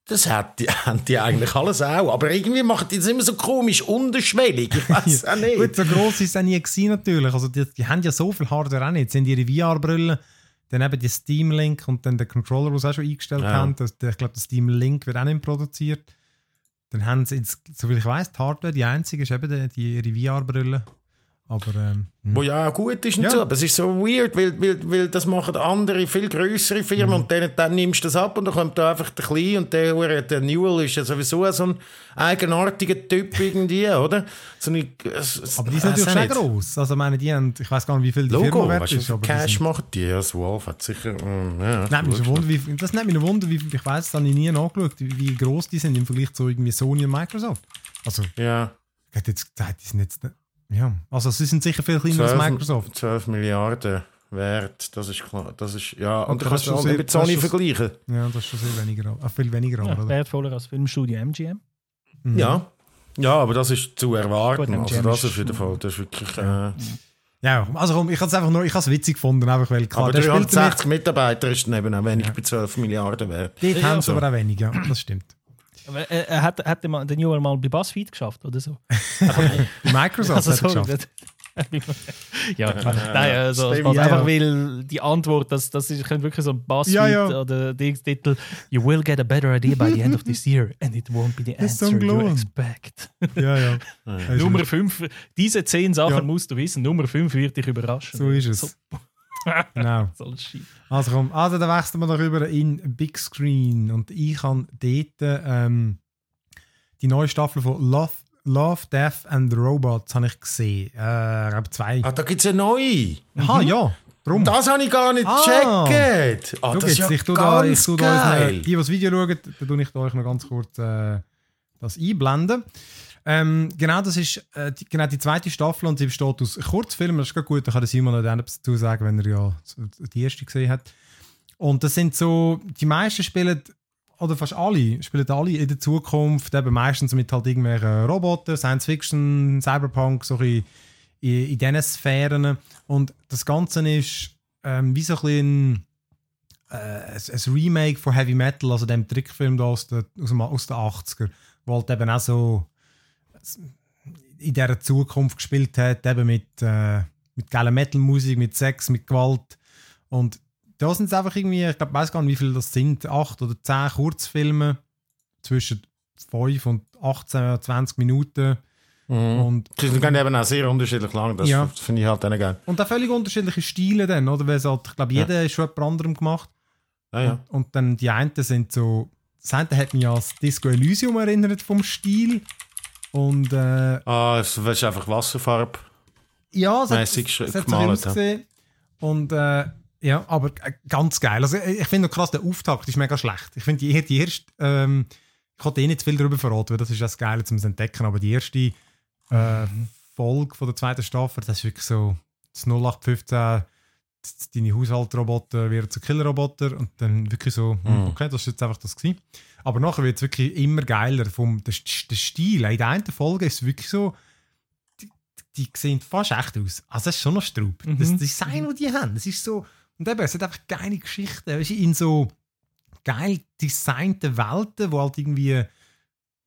Das hat die, haben die eigentlich alles auch. Aber irgendwie machen die das immer so komisch unterschwellig. Ich weiß auch nicht. Gut, so gross ist es auch nie gewesen, natürlich. Also die, die haben ja so viel Hardware auch nicht. Jetzt sind ihre VR-Brillen, dann eben die Steam Link und dann der Controller, den sie auch schon eingestellt Ja. haben. Das, ich glaube, der Steam Link wird auch nicht produziert. Dann haben sie, jetzt, soviel ich weiß, die Hardware, die einzige ist eben die, die ihre VR-Brille. Aber ähm, hm. Wo ja auch gut ist und Ja. so. Aber es ist so weird, weil, weil, weil das machen andere, viel größere Firmen Mhm. und dann, dann nimmst du das ab und dann kommt da einfach der Kleine und der, der Newell ist ja sowieso so ein eigenartiger Typ irgendwie, oder? So eine, es- Aber die sind weiss natürlich schon gross. Also, ich meine, die haben, ich weiß gar nicht, wie viel die Logo, Firma wert weißt ist. Aber Cash sind, macht die? Ja, das Wolf hat sicher, mm, ja. Nein, mich Wunder, wie, das nimmt mich noch Wunder, wie, ich weiß, das habe ich nie nachgeschaut, wie, wie gross die sind im Vergleich zu irgendwie Sony und Microsoft. Also, Ja, ich hätte jetzt gesagt, die sind jetzt nicht, ja, also sie sind sicher viel kleiner als 12, Microsoft. 12 Milliarden wert, das ist klar. Das ist, ja, und, Und du das kannst ist du auch mit Sony das vergleichen. Ja, das ist schon sehr weniger, äh, viel weniger, Ja, oder? wertvoller als Filmstudio MGM. Mhm. Ja. Ja, aber das ist zu erwarten. Gut, also das ist- auf jeden Fall, das ist wirklich... Äh, Ja, also komm, ich habe es einfach nur, ich habe es witzig gefunden, einfach weil klar, aber der spielt 360 Mitarbeiter ist dann eben auch wenig bei 12 Milliarden wert. dort Ja, haben sie so. aber auch weniger, ja, das stimmt. Aber, er hat, hat der, mal, Newell mal bei BuzzFeed geschafft oder so. Microsoft Also hat so, geschafft. ja, klar. Nein, also, Stimmt. Ja, einfach ja. weil die Antwort, das, das ist, könnte wirklich so ein Buzzfeed Ja, ja. oder Dings-Titel. You will get a better idea by the end of this year and it won't be the so answer you expect. Ja, ja. Nummer 5, diese 10 Sachen musst du wissen. Nummer 5 wird dich überraschen. So ist es. Genau. So ein Shit. Also komm, also dann wechseln wir darüber in Big Screen und ich habe dort ähm, die neue Staffel von Love, Love, Death and Robots habe ich gesehen. Äh, zwei. Ah, da gibt es eine neue. Aha, ja, drum. Das habe ich gar nicht Ah. gecheckt. Ah, Schau das ist ja ich tue da, ich ganz tue da geil. die, die das Video schauen, da tue ich da euch noch ganz kurz äh, das einblenden. Ähm, genau, das ist äh, die, genau die zweite Staffel und sie besteht aus Kurzfilmen. Das ist gut, da kann Simon noch etwas dazu sagen, wenn er ja die erste gesehen hat. Und das sind so, die meisten spielen, oder fast alle, spielen alle in der Zukunft, eben meistens mit halt irgendwelchen Robotern, Science Fiction, Cyberpunk, so ein in, in diesen Sphären. Und das Ganze ist ähm, wie so ein äh, ein, ein Remake von Heavy Metal, also dem Trickfilm da aus, der, aus den 80er, wo halt eben auch so in dieser Zukunft gespielt hat, eben mit, äh, mit geiler Metal-Musik, mit Sex, mit Gewalt. Und da sind es einfach irgendwie, ich glaube, weiß gar nicht, wie viele das sind, acht oder zehn Kurzfilme zwischen 5 und 18, 20 Minuten. Mhm. Und, Die sind eben auch sehr unterschiedlich lang. Das Ja. finde ich halt dann geil. und auch völlig unterschiedliche Stile dann, oder? Weil es halt, ich glaube, Ja. jeder ist schon jemand anderem gemacht. Ja, ja. Und, und dann die einen sind so, das eine hat mich an das Disco Elysium erinnert vom Stil. Und äh, Ah, es ist einfach Wasserfarbe. ja, es hat, es hat so gemalt, ausgesehen. Und äh, ja, aber äh, ganz geil. Also ich ich finde krass, der Auftakt ist mega schlecht. Ich finde die, die erste, ähm, ich kann eh nicht zu viel darüber verraten, weil das ist das Geile zum Entdecken, aber die erste äh, Folge von der zweiten Staffel, das ist wirklich so das 0815 z- deine Haushaltsroboter werden zu Killerroboter und dann wirklich so, hm, Mhm. okay, das ist jetzt einfach das gewesen. Aber nachher wird es wirklich immer geiler. Vom, der, der Stil, in der einen Folge ist es wirklich so, die, die sehen fast echt aus. Also das ist schon noch Straub. Mhm. Das Design, das die haben, das ist so, und eben, es hat einfach geile Geschichten, weißt du, in so geil designten Welten, wo halt irgendwie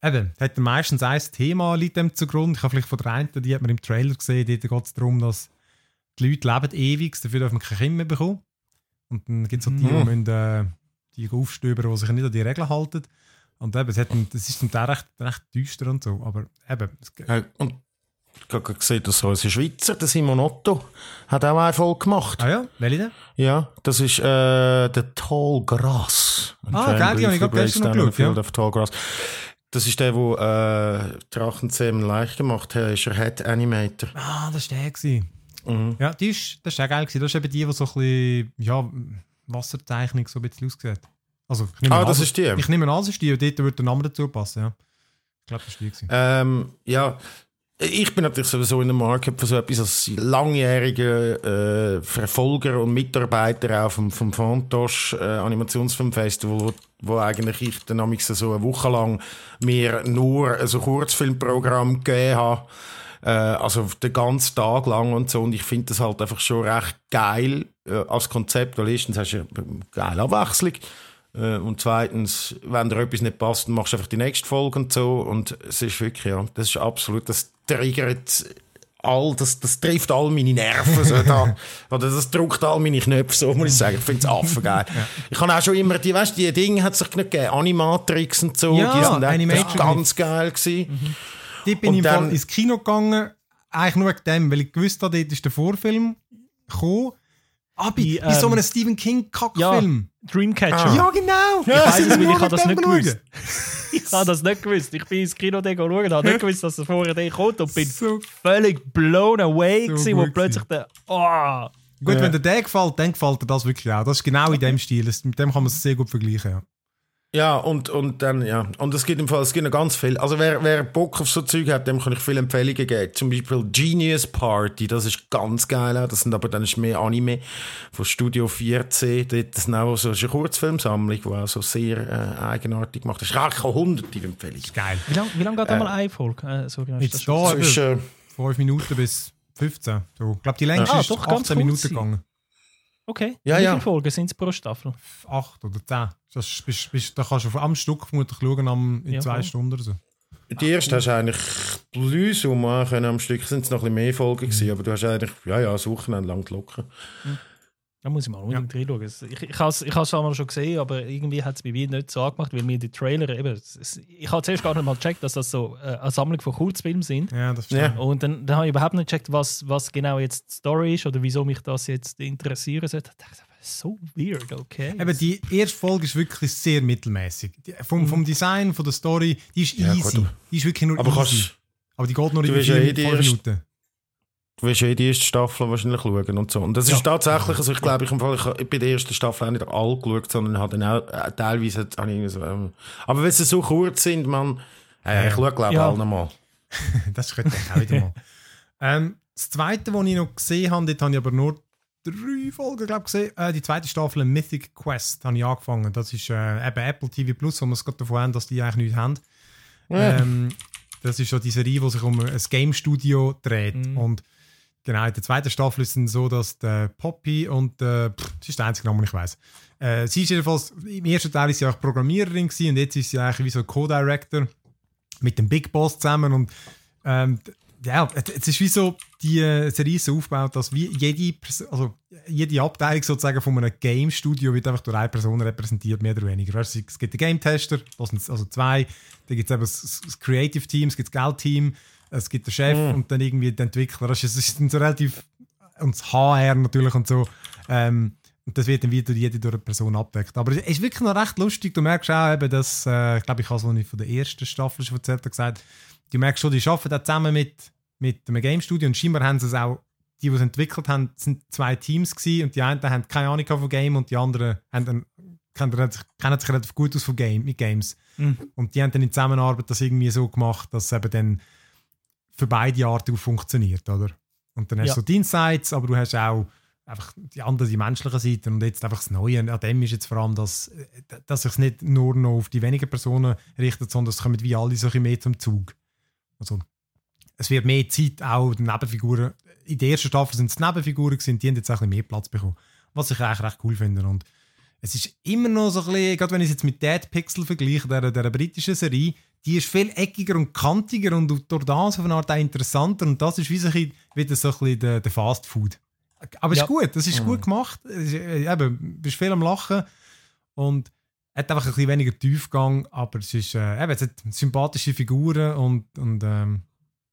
Eben, hat meistens ein Thema liegt dem zugrunde. Ich habe vielleicht von der einen, die hat man im Trailer gesehen, dort geht es darum, dass die Leute leben ewig, dafür dürfen wir kein Kind mehr bekommen. Und dann gibt es so die, die, Mhm. müssen, äh, die aufstöbern, die sich nicht an die Regeln halten. Und eben, es, hat, das ist zum Teil recht, recht düster und so, aber eben, es, Ja, Und ich habe gesehen, dass ein Schweizer, der Simon Otto, hat auch eine Folge gemacht. ah ja, welche denn? Ja, das ist äh, der Tall Grass. Ah, geil, die habe ich gerade gestern noch geschaut, ja. Auf Tall Grass. Das ist der, der äh, Drachenzähmen leicht gemacht hat. Ist er Head Animator. Ah, das war der. Gewesen. Mhm. Ja, die ist, das ist auch geil. Gewesen. Das ist eben die, die so ein bisschen, ja, Wasserzeichnung so ein bisschen aussieht. Also, ich nehme Ah, an, das ist die. Ich nehme an, das ist die, dort würde der Name dazu passen, ja. Ich glaube, das ist die. Gewesen. Ähm, ja, ich bin natürlich sowieso in der Market für so etwas als langjähriger äh, Verfolger und Mitarbeiter auch vom, vom Fantosch äh, Animationsfilmfestival, wo, wo eigentlich ich dann so eine Woche lang mir nur ein so Kurzfilmprogramm gegeben habe. Äh, also den ganzen Tag lang und so. Und ich finde das halt einfach schon recht geil äh, als Konzept, weil erstens hast du eine geile Abwechslung. Äh, und zweitens, wenn dir etwas nicht passt, dann machst du einfach die nächste Folge und so. Und es ist wirklich, ja, das ist absolut, das triggert all, das, das trifft all meine Nerven so da. Oder das drückt all meine Knöpfe, so muss ich sagen. Ich finde es affengeil. Ich habe auch schon immer, die, weißt, die Dinge hat sich nicht gegeben, Animatrix und so, Ja, die sind auch Animatrix. ganz geil gewesen. Mhm. Dort bin Und ich dann- ins Kino gegangen, eigentlich nur wegen dem, weil ich gewusst habe, dort ist der Vorfilm gekommen. Bei, Die, bei so ähm, einem Stephen King-Kackfilm. Dreamcatcher. Ja, genau! Ich weiss es, weil ich habe das nicht gewusst. Ich habe das nicht gewusst. Ich bin ins Kino schauen, habe nicht gewusst, dass es vorher der kommt und bin So völlig blown away So gewesen, wo plötzlich der... Oh, Gut, Ja. wenn dir der gefällt, dann gefällt dir das wirklich auch. Das ist genau in dem Stil. Das, mit dem kann man es sehr gut vergleichen. Ja. Ja, und, und dann, ja. Und es gibt im Fall, es gibt noch ganz viel. Also, wer, wer Bock auf so Zeug hat, dem kann ich viele Empfehlungen geben. Zum Beispiel Genius Party, das ist ganz geil. auch. Das sind aber dann ist mehr Anime von Studio 4C. Dort ist auch so ist eine Kurzfilmsammlung, die auch so sehr äh, eigenartig macht. Das ist auch hunderte Empfehlungen. Geil. wie lange wie lang geht einmal eine Folge? Äh, du das Jetzt da? Zwischen, über 5 Minuten bis 15. So. Ich glaube, die längste Ah, ist doch, ganz 18 kurz Minuten sein. gegangen. Okay, Ja, wie ja. viele Folgen sind es pro Staffel? 8 oder 10. Das ist, bist, bist, da kannst du am Stück vermutlich schauen, am, in Ja, zwei voll. Stunden oder so. die erste hast du eigentlich plus um können am Stück. Sind es noch ein bisschen mehr Folgen gewesen, aber du hast eigentlich, ja, ja, ein Wochenende lang die Locken. Da muss ich mal unbedingt reinschauen. Es- Ich, ich habe es ich has einmal schon gesehen, aber irgendwie hat es bei mir nicht so angemacht, weil mir die Trailer eben... Ich habe zuerst gar nicht mal gecheckt, dass das so äh, eine Sammlung von Kurzfilmen sind. Ja, das Ja. stimmt. Und dann, dann habe ich überhaupt nicht gecheckt, was, was genau jetzt die Story ist oder wieso mich das jetzt interessieren sollte. Ich dachte, so weird, okay. Eben, die erste Folge ist wirklich sehr mittelmäßig. Vom, vom Design, von der Story, die ist Ja, easy. gut, die ist wirklich nur Aber easy. kannst, aber die geht nur in willst ja vier, eh Minuten. Du wirst eh die erste Staffel wahrscheinlich schauen und so. Und das ist tatsächlich, also ich glaube, ich, im Fall, ich habe bei der ersten Staffel auch nicht alle geschaut, sondern habe dann auch, äh, teilweise hat- habe ich so, ähm, aber wenn sie so kurz sind, man, äh, ich schaue glaube ich Ja. alle nochmal. Das könnte ich auch wieder mal. ähm, das zweite, was ich noch gesehen habe, dort habe ich aber nur drei Folgen glaub, gesehen. Äh, die zweite Staffel Mythic Quest habe ich angefangen. Das ist äh, eben Apple TV Plus, wo wir es gerade davon haben, dass die eigentlich nichts haben. Ähm, das ist so die Serie, die sich um ein Game Studio dreht. Und genau, in der zweiten Staffel ist es so, dass der Poppy und äh, pff, das ist der einzige Name, den ich weiß. Äh, sie ist jedenfalls, im ersten Teil ist sie auch Programmiererin gewesen, und jetzt ist sie eigentlich wie so Co-Director mit dem Big Boss zusammen und ähm, ja, es ist wie so die äh, Serie so aufgebaut, dass wie jede, also jede Abteilung sozusagen von einem Game Studio wird einfach durch eine Person repräsentiert, mehr oder weniger. Es gibt den Game Tester, also zwei, dann gibt es eben das, Creative Team, es gibt das Geld-Team, es gibt den Chef und dann irgendwie den Entwickler. Das ist, es ist dann so relativ, und das HR natürlich und so. Ähm, und das wird dann wieder jede durch eine Person abdeckt. Aber es ist wirklich noch recht lustig. Du merkst auch eben, dass, äh, ich glaube, ich habe es, als ich von der ersten Staffel schon erzählt habe, gesagt, du merkst schon, die arbeiten auch zusammen mit, mit einem Game Studio und scheinbar haben sie es auch, die, die es entwickelt haben, sind zwei Teams gewesen und die einen haben keine Ahnung von Game und die anderen haben dann, kennen, relativ- kennen sich relativ gut aus von Game, mit Games. Mhm. Und die haben dann in Zusammenarbeit das irgendwie so gemacht, dass eben dann für beide Arten funktioniert, oder? Und dann hast Ja. du so die Insights, aber du hast auch einfach die andere, die menschliche Seite und jetzt einfach das Neue an dem ist jetzt vor allem, dass, dass sich nicht nur noch auf die wenigen Personen richtet, sondern es kommen wie alle so ein mehr zum Zug. Also es wird mehr Zeit auch den Nebenfiguren, in der ersten Staffel sind es Nebenfiguren gewesen, die haben jetzt auch ein bisschen mehr Platz bekommen, was ich eigentlich recht cool finde und es ist immer noch so ein bisschen, gerade wenn ich es jetzt mit Dead Pixel vergleiche, der, der britischen Serie, die ist viel eckiger und kantiger und durch das auf eine Art auch interessanter und das ist wie so ein bisschen, wieder so ein bisschen der, der Fast Food. Aber es Ja. ist gut, es ist gut gemacht, es ist, äh, eben, du bist viel am Lachen und hat einfach ein bisschen weniger Tiefgang, aber es ist, äh, eben, es hat sympathische Figuren und, und ähm,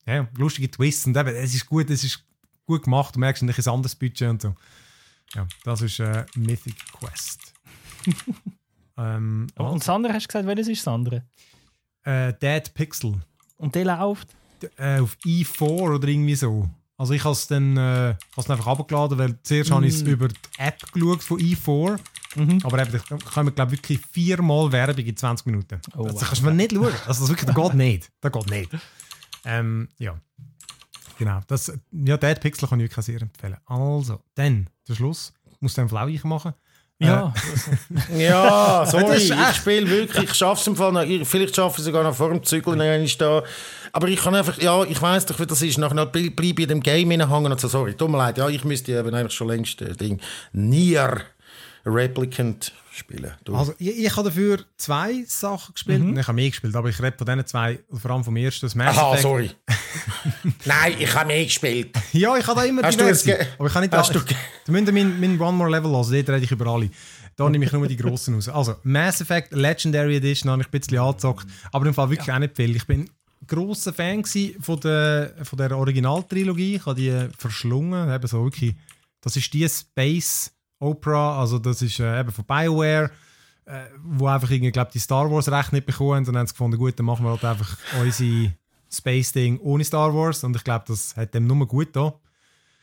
ja, lustige Twists und eben, es ist gut, es ist gut gemacht, du merkst nicht ein anderes Budget und so. Ja, das ist äh, Mythic Quest. ähm, Oh, Und das andere hast du gesagt, welches ist das andere? Äh, Dead Pixel. Und der läuft? äh, auf E4 oder irgendwie so. Also ich habe es dann äh, dann einfach abgeladen, weil zuerst habe ich es über die App geschaut von E4. Mhm. Aber eben, da kommen glaube ich wirklich viermal Werbung in 20 Minuten. Oh, das wow. kannst du mir nicht schauen. Also das wirklich, das geht nicht. Das geht nicht. Ähm, ja. Genau. Das, ja, Dead Pixel kann ich wirklich sehr empfehlen. Also, dann, der Schluss. Muss dann Flau ich machen. Ja, Ja, sorry, ich spiele wirklich, ich schaffe es im Fall noch, ich- vielleicht schaffe ich sogar noch vor dem Zügeln ist da. Aber ich kann einfach, ja, ich weiss doch, wie das ist, nachher bleibe ich in dem Game hineinhängen und so, sorry, tut mir leid, ja, ich müsste eben eigentlich schon längst äh, Ding, Nier Replicant spielen. Du. Also, ich, ich habe dafür zwei Sachen gespielt. Mhm. Ich habe mehr gespielt, aber ich rede von diesen zwei, vor allem vom ersten, das Mass Aha, Effect. sorry. Nein, ich habe mehr gespielt. Ja, ich habe da immer Hast du diverse. aber ich kann nicht Hast alle- du ge- Da müsst mein, mein One More Level hören, dort rede ich über alle. Da nehme ich nur die grossen raus. Also, Mass Effect Legendary Edition habe ich ein bisschen angezockt, aber im Fall wirklich auch nicht viel. Ich bin grosser Fan von der, von der Originaltrilogie. Ich habe die verschlungen. Eben so wirklich, das ist die Space Opera, also das ist äh, eben von BioWare, äh, wo einfach irgendwie, glaub, die Star Wars Rechte nicht bekommen haben. Dann haben sie gefunden, gut, dann machen wir halt einfach unsere Space-Ding ohne Star Wars. Und ich glaube, das hat dem nur gut da.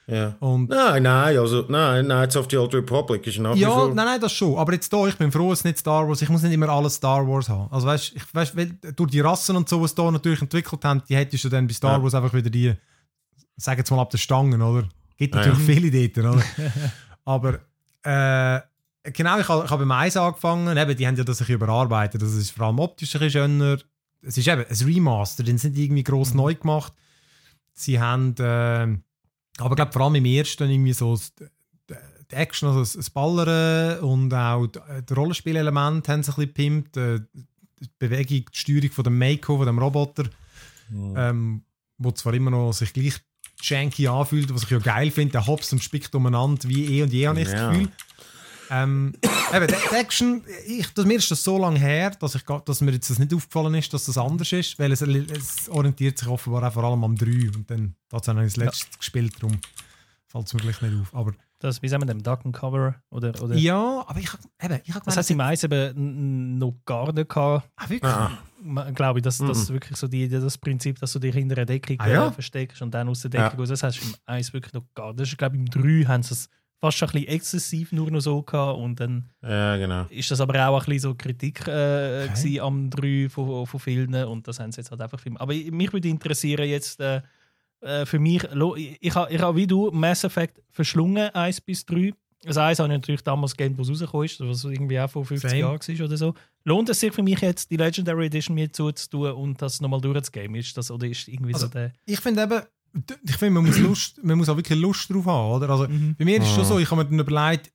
Ja. Und Nein, nein, also nein, Knights of the Old Republic ist nach Ja, nein, nein, das schon. Aber jetzt da, ich bin froh, es ist nicht Star Wars. Ich muss nicht immer alles Star Wars haben. Also weißt, weil durch die Rassen und so, was da natürlich entwickelt haben, die hättest du dann bei Star Ja. Wars einfach wieder die, sagen jetzt mal ab der Stangen, oder? Gibt natürlich ja. viele dort, oder? Aber äh, genau, ich habe hab beim Eis angefangen. Eben, die haben ja das ein überarbeitet. Das ist vor allem optisch ein bisschen schöner. Es ist eben ein Remaster, den sind irgendwie gross neu gemacht. Sie haben, äh, aber ich glaube vor allem im ersten irgendwie so die Action, also das- Ballern und auch die- das Rollenspielelement haben sie ein bisschen gepimpt. Äh, Die Bewegung, die Steuerung von dem Mako, von dem Roboter, ähm, wo zwar immer noch sich gleich janky anfühlt, was ich ja geil finde, der hops und spickt umeinander wie eh und je, habe ich das Ja. Gefühl. Ähm, eben, die Action, ich, das, mir ist das so lange her, dass, ich, dass mir jetzt das nicht aufgefallen ist, dass das anders ist, weil es, es orientiert sich offenbar auch vor allem am 3 und dann tatsächlich habe ich das letzte gespielt, darum fällt es mir gleich nicht auf. Aber Das, wie sagen wir dem Duck and Cover? Oder, oder ja, aber ich habe eben, ich hab Das heißt, im Eis eben noch gar nicht gehabt. ah, wirklich? Ah, Glaube ich, dass das Mhm. wirklich so die, das Prinzip, dass du dich hinter einer Deckung Ah, ja? äh, versteckst und dann aus der Deckung raus. Das hast du im Eis wirklich noch gar nicht. Das ist, glaube ich, im 3 haben sie es fast schon ein bisschen exzessiv nur noch so gehabt und dann ja, genau. ist das aber auch ein bisschen so Kritik äh, Okay. am 3 von, von vielen und das haben sie jetzt halt einfach film. Aber mich würde interessieren jetzt äh, äh, für mich, ich, ich habe ich ha wie du Mass Effect verschlungen 1 bis 3. Das 1 habe ich natürlich damals gegeben, wo es rausgekommen ist, was irgendwie auch vor 50 Same. Jahren war oder so. Lohnt es sich für mich jetzt, die Legendary Edition mir zuzutun und das nochmal durchzugeben? Ist das, oder ist irgendwie Also, so der... Ich finde eben, ich finde, man muss, Lust, man muss auch wirklich Lust drauf haben, oder? Also, Mhm. bei mir ist es schon Ah. so, ich habe mir dann überlegt,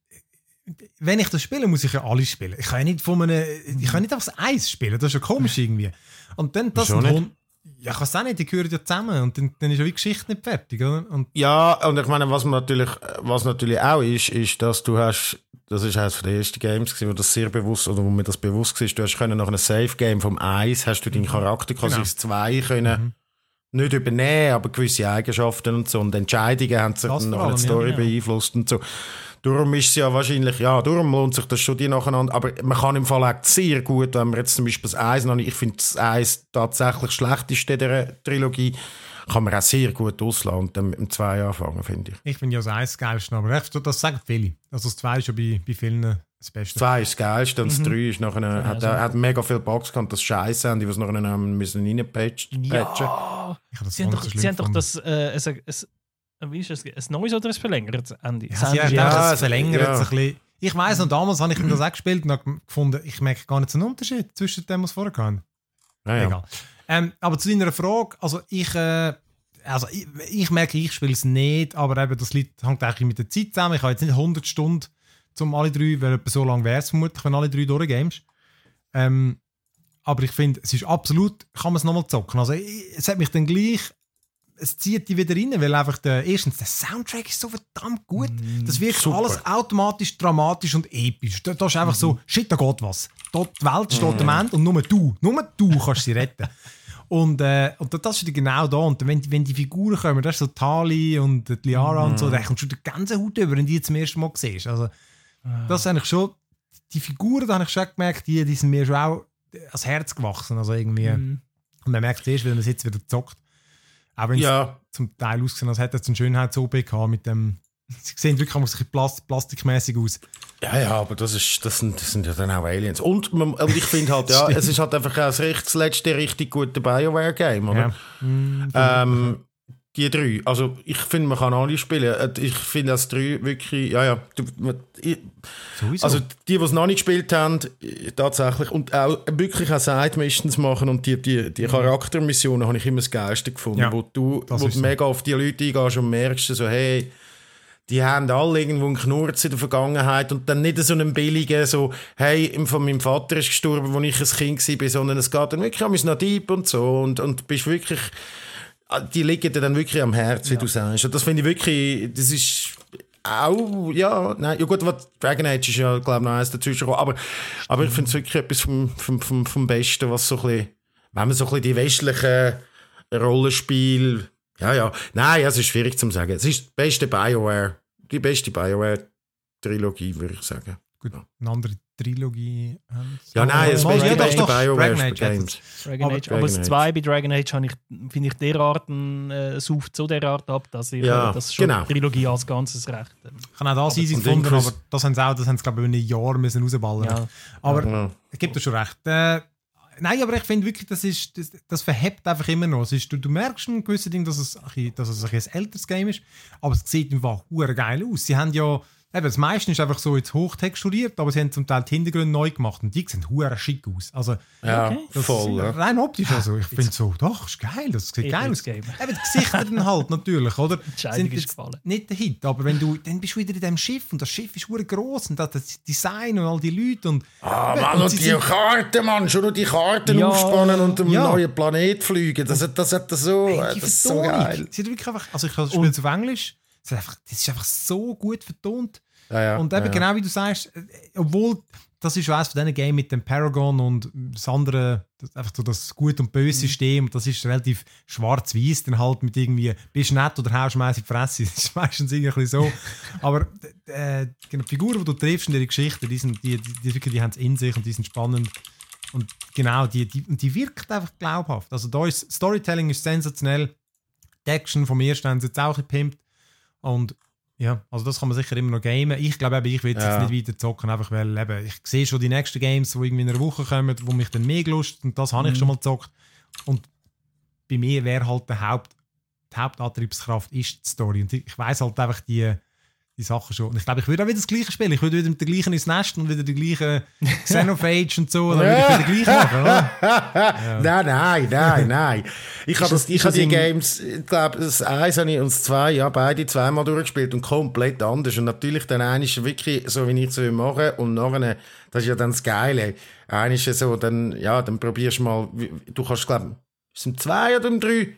wenn ich das spiele, muss ich ja alle spielen. Ich kann ja nicht von einem, ich kann nicht aufs Eis spielen, das ist ja komisch irgendwie. Und dann, das nicht? Ja, ich es auch nicht, die gehören ja zusammen und dann, dann ist ja die Geschichte nicht fertig, oder? Und Ja, und ich meine, was man natürlich, was natürlich auch ist, ist, dass du hast, das ist eines der ersten Games gewesen, wo das sehr bewusst, oder wo mir das bewusst war, du hast können nach einem Safe-Game vom Eis, hast du deinen Charakter quasi Genau. ins Zwei können, nicht übernehmen, aber gewisse Eigenschaften und so, und Entscheidungen haben sich die allem, Story ja, genau. beeinflusst und so. Darum ist es ja wahrscheinlich, ja, darum lohnt sich das schon die nacheinander. Aber man kann im Fall auch sehr gut, wenn man jetzt zum Beispiel das Eis noch nicht, ich finde das Eis tatsächlich das schlechteste dieser Trilogie, kann man auch sehr gut auslassen und dann mit dem Zwei anfangen, finde ich. ich finde ja das Eis das Geilste, aber das sagen viele. Also das zwei ist ja bei, bei vielen das Beste. Zwei ist das Geilste und das drei ist nachher, hat, also- hat mega viel Bugs gehabt, das Scheiße haben, die was nachher haben müssen reinpatchen. Ja! Ich habe das Sie haben doch, so sie haben doch das, äh, es, es, wie ist es, ein neues oder ein verlängertes Ende? Ja, sie haben ja, es verlängert ja. sich ein bisschen. Ich weiss noch, damals habe ich mir das auch gespielt und habe gefunden, ich merke gar nicht so einen Unterschied zwischen dem, was vorher kam. Ja, ja. Egal. Ähm, aber zu deiner Frage, also ich, äh, also ich, ich merke, ich spiele es nicht, aber eben, das liegt, hängt eigentlich mit der Zeit zusammen. Ich habe jetzt nicht 100 Stunden zum alle drei, weil etwa so lange wäre es vermutlich, wenn alle drei durchgames. Ähm, aber ich finde, es ist absolut, kann man es nochmal zocken. Also ich, es hat mich dann gleich, es zieht die wieder rein, weil einfach der, erstens, der Soundtrack ist so verdammt gut. Das wirkt super. alles automatisch dramatisch und episch. Da, da ist einfach so, shit, da geht was. Da, die Welt steht am Ende und nur du, nur du kannst sie retten. Und, äh, und das ist genau da. Und wenn, die- wenn die Figuren kommen, das ist so Tali und die Liara und so, dann kommt schon die ganze Haut über, wenn die jetzt zum ersten Mal siehst. Also, das ist eigentlich schon, die Figuren, da habe ich schon gemerkt, die, die sind mir schon auch ans Herz gewachsen. Also irgendwie, Mhm. und man merkt es erst, wenn man es jetzt wieder zockt. Auch wenn es Ja, zum Teil ausgesehen als hätte es einen Schönheits-OP gehabt mit dem. Sie sehen wirklich auch ein bisschen plast plastikmäßig aus. ja, ja, aber das, ist, das, sind, das sind ja dann auch Aliens. Und, man, und ich finde halt, ja, es ist halt einfach auch das, letzte richtig gute BioWare-Game, oder? Ja. Ähm, die drei. Also ich finde, man kann alle spielen. Äh, Ich finde das drei wirklich, ja, ja. Ich, also die, die es noch nicht gespielt haben, äh, tatsächlich, und auch wirklich auch Side-Missions machen und die, die, die Charaktermissionen habe ich immer das Geilste gefunden, Ja, wo du, wo du so. mega auf die Leute eingehst und merkst so, hey, die haben alle irgendwo einen Knurz in der Vergangenheit und dann nicht so einen billigen, so, hey, von meinem Vater ist gestorben, als ich ein Kind war, sondern es geht dann wirklich um deep und so und, und bist wirklich, die liegen dir dann wirklich am Herz, wie ja. du sagst. Und das finde ich wirklich, das ist auch, ja, nein, ja gut, Dragon Age ist ja, glaube ich, noch eins dazwischen gekommen, aber, aber ich finde es wirklich etwas vom, vom, vom, vom Besten, was so ein bisschen, wenn man so ein bisschen die westlichen Rollenspiel, ja, ja, nein, es ist schwierig zu sagen. Es ist die beste BioWare, die beste BioWare-Trilogie, würde ich sagen. Gut, eine andere Trilogie. Ja, nein, es ist die beste BioWare Dragon Games. Dragon Age. Aber, das 2 bei Dragon Age finde ich derart äh, sauft so derart ab, dass ich ja, äh, das schon genau. die Trilogie als Ganzes recht. Äh, ich kann auch das easy gefunden, aber das haben sie auch, das haben sie glaube ich in einem Jahr müssen rausballern. Ja. Aber ja. ich gebe dir schon recht. Äh, nein, aber ich finde wirklich, das, ist, das, das verhebt einfach immer noch. Es ist, du, du merkst schon gewisse Dinge, dass es, dass es ein, ein älteres Game ist, aber es sieht einfach geil aus. Sie haben ja Eben, das meiste ist einfach so jetzt hochtexturiert, aber sie haben zum Teil die Hintergründe neu gemacht und die sehen hure schick aus. Also, ja, okay. voll. Ja. Rein optisch also. Ich finde so, doch, ist geil, das sieht geil aus. Eben, die Gesichter dann halt natürlich, oder? Sind ist gefallen. Nicht der Hit, aber wenn du, dann bist du wieder in dem Schiff und das Schiff ist hure groß und das Design und all die Leute und... Ah, Mann, und, und die Karten, Mann, schon nur die Karten ja, aufspannen und um ja. einen neuen Planet fliegen, das, das, das, das so, hey, das ist so geil. Sie wirklich einfach, also ich spiele es auf Englisch, das ist, einfach, das ist einfach so gut vertont. Ja, ja, und eben ja, genau wie du sagst, obwohl das ist eines von diesen Games mit dem Paragon und das andere, das, einfach so das Gut- und Böse-System, mhm. das ist relativ schwarz-weiß, dann halt mit irgendwie, bist nett oder haust mäßig Fresse, das ist meistens irgendwie so. Aber äh, genau, die Figuren, die du triffst in der Geschichte, die, sind, die, die, die, die haben es in sich und die sind spannend. Und genau, die, die, die wirkt einfach glaubhaft. Also da ist, Storytelling ist sensationell, die Action vom ersten haben sie jetzt auch gepimpt und ja, also das kann man sicher immer noch gamen. Ich glaube, ich will ja. jetzt nicht weiter zocken, einfach weil eben, ich sehe schon die nächsten Games, die irgendwie in einer Woche kommen, wo mich dann mehr gelust und das habe ich mhm. schon mal gezockt. Und bei mir wäre halt der Haupt, die Hauptantriebskraft ist die Story. Und ich weiß halt einfach die, die Sachen schon. Und ich glaube, ich würde auch wieder das Gleiche spielen. Ich würde wieder mit der gleichen ins Nest und wieder die gleichen Xenophage und so. Dann würde ich wieder gleich machen, oder? ja. Nein, nein, nein, nein. Ich habe hab die Games, ich glaube, das eins habe ich und das zwei, ja, beide zweimal durchgespielt und komplett anders. Und natürlich dann eines wirklich so, wie ich es so mache und nachher, das ist ja dann das Geile. Eines so, dann, ja, dann probierst du mal, du kannst, glaube ich, sind zwei oder drei,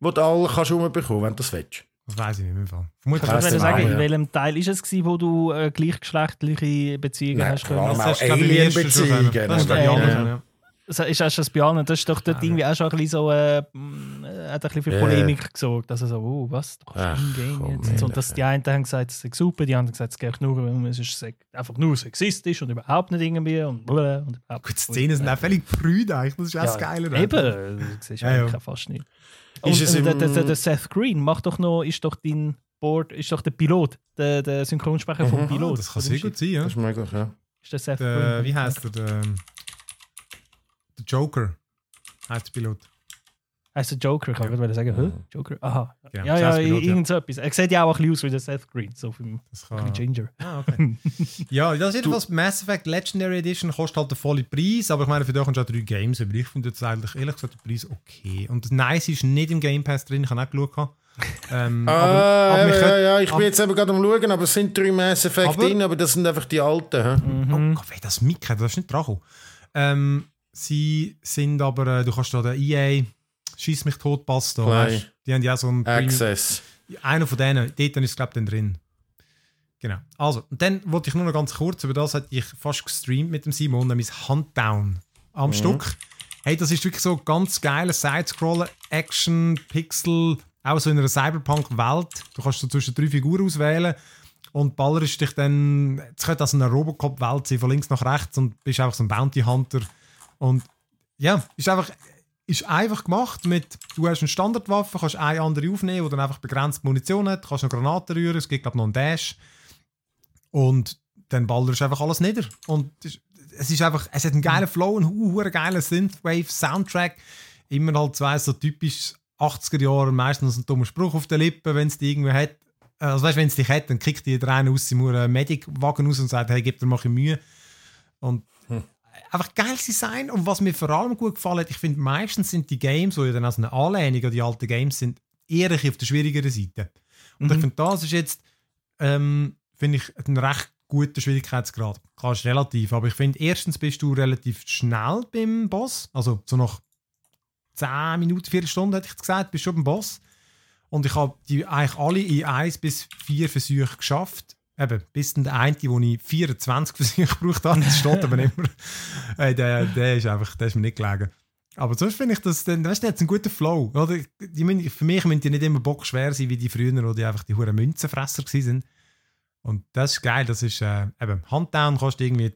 wo du alle kannst rumbekommen, wenn du das willst. Das weiß ich nicht mehr. Vermutlich Kannst du sagen, in welchem Teil ist es gewesen, wo du äh, gleichgeschlechtliche Beziehungen Nein, hast können? Das ist Alien-Beziehungen. Das ist bei allen. Das ist auch schon das bei Das ist doch dort ja, irgendwie auch schon ein bisschen so, äh, hat ein bisschen für Polemik yeah. gesorgt. Also so, oh, was, du kannst hingehen jetzt. Und, dass die einen haben gesagt, es ist super, die anderen haben gesagt, es geht nur, es ist einfach nur sexistisch und überhaupt nicht irgendwie und blöd. Und überhaupt Gut, Szenen sind auch völlig prüde eigentlich, das ist auch ja, das Geile. Eben, das siehst du ja, ja. fast nicht. Und, ist und der, der, der, Seth Green macht doch noch, ist doch dein Board, ist doch der Pilot, der, der Synchronsprecher mhm. vom Pilot. Das kann sehr gut sein, ja. Das ist möglich, ja. Ist der Seth der, Green? Wie heißt der? Der, der Joker heißt der Pilot. Heißt der Joker, kann ich gerade sagen. Hä? Joker? Aha. Genau, ja, ja, irgend so etwas. Er sieht ja auch ein bisschen aus wie der Seth Green, so vom Ginger. Ah, okay. ja, das ist jedenfalls Mass Effect Legendary Edition, kostet halt einen vollen Preis, aber ich meine, für dich hast du auch drei Games, aber ich finde jetzt eigentlich, ehrlich gesagt, den Preis okay. Und das Nice ist nicht im Game Pass drin, ich habe auch geschaut. Ähm, ah, aber, aber ja, ja, ja, ich bin jetzt eben gerade am schauen, aber es sind drei Mass Effect aber, drin, aber das sind einfach die alten. Mhm. Oh, wie das Mickey, das ist nicht dran ähm, Sie sind aber, äh, du kannst da den EA Schieß mich tot, passt da. Weißt? Die haben ja so einen Access. Einer von denen, dort ist glaube ich drin. Genau. Also, und dann wollte ich nur noch ganz kurz, über das hatte ich fast gestreamt mit dem Simon, nämlich Huntdown am mhm. Stück. Hey, das ist wirklich so ganz geiles Sidescroller, Action, Pixel, auch so in einer Cyberpunk-Welt. Du kannst so zwischen drei Figuren auswählen und ballerst dich dann, es könnte also eine Robocop-Welt sein, von links nach rechts und bist einfach so ein Bounty Hunter. Und ja, ist einfach ist einfach gemacht mit, du hast eine Standardwaffe, kannst eine andere aufnehmen, die dann einfach begrenzt Munition hat, kannst eine Granate rühren, es gibt glaube noch einen Dash. Und dann ballerst du einfach alles nieder. Und es ist einfach, es hat einen geilen Flow, einen hohen geilen Synthwave-Soundtrack, immer halt zwei so typisch 80er Jahre, meistens ein dummer Spruch auf den Lippen, wenn es die irgendwie hat, also weißt, wenn es dich hat, dann kriegt die rein aus dem Medic-Wagen aus und sagt, hey, gib dir mal Mühe. Und einfach geiles Design. Und was mir vor allem gut gefallen hat, ich finde, meistens sind die Games, die ja dann als eine Anlehnung an die alten Games sind, eher auf der schwierigeren Seite. Und mhm. ich finde, das ist jetzt ähm, finde ich einen recht guten Schwierigkeitsgrad. Klar, ist relativ, aber ich finde, erstens bist du relativ schnell beim Boss. Also so nach 10 Minuten, 4 Stunden hätte ich gesagt, bist du schon beim Boss. Und ich habe die eigentlich alle in 1 bis 4 Versuche geschafft. Eben, bis dann der eine, wo ich 24 Versuche gebraucht habe, das steht aber nicht mehr. Äh, der, der ist einfach, der ist mir nicht gelegen. Aber sonst finde ich, dass, dann, weißt du, jetzt einen guten Flow. Oder? Die, für mich müssen die nicht immer bockschwer sein, wie die früher, wo die einfach die huren Münzenfresser waren. Und das ist geil, das ist äh, eben, Handdown kostet irgendwie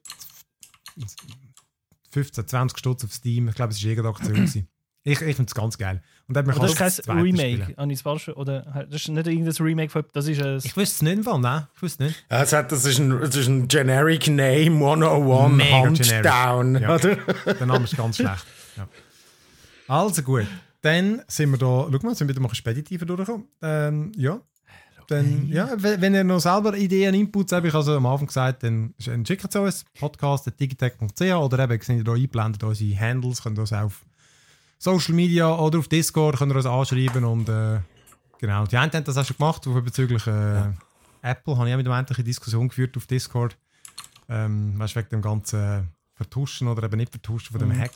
15, 20 Stutz auf Steam. Ich glaube, es war irgendeine Aktion. ich ich finde es ganz geil. Und dann man Aber das ist kein Remake. Habe ich falsch? Oder das ist nicht irgendein Remake von. Das ist ein. Ich wüsste es nicht Fall, nein. Ich wüsste nicht. Es hat, das, ist ein, das ist ein Generic Name 101 Mega generic. Ja. Oder? Der Name ist ganz schlecht. Ja. Also gut. Dann sind wir da, schau mal, sind wir wieder mal ein bisschen speditiver durchgekommen. Ähm, ja. Dann, ja, wenn ihr noch selber Ideen, Inputs habt, ich also am Anfang gesagt, dann schickt es uns, podcast.digitech.ch oder eben, sind ihr da eingeblendet, unsere Handles, könnt ihr uns auch auf Social Media oder auf Discord könnt ihr uns anschreiben und äh, genau, die einen haben das auch schon gemacht, bezüglich äh, Apple habe ich auch mit dem einen eine Diskussion geführt auf Discord, ähm, weißt du, wegen dem ganzen Vertuschen oder eben nicht Vertuschen von dem Hack,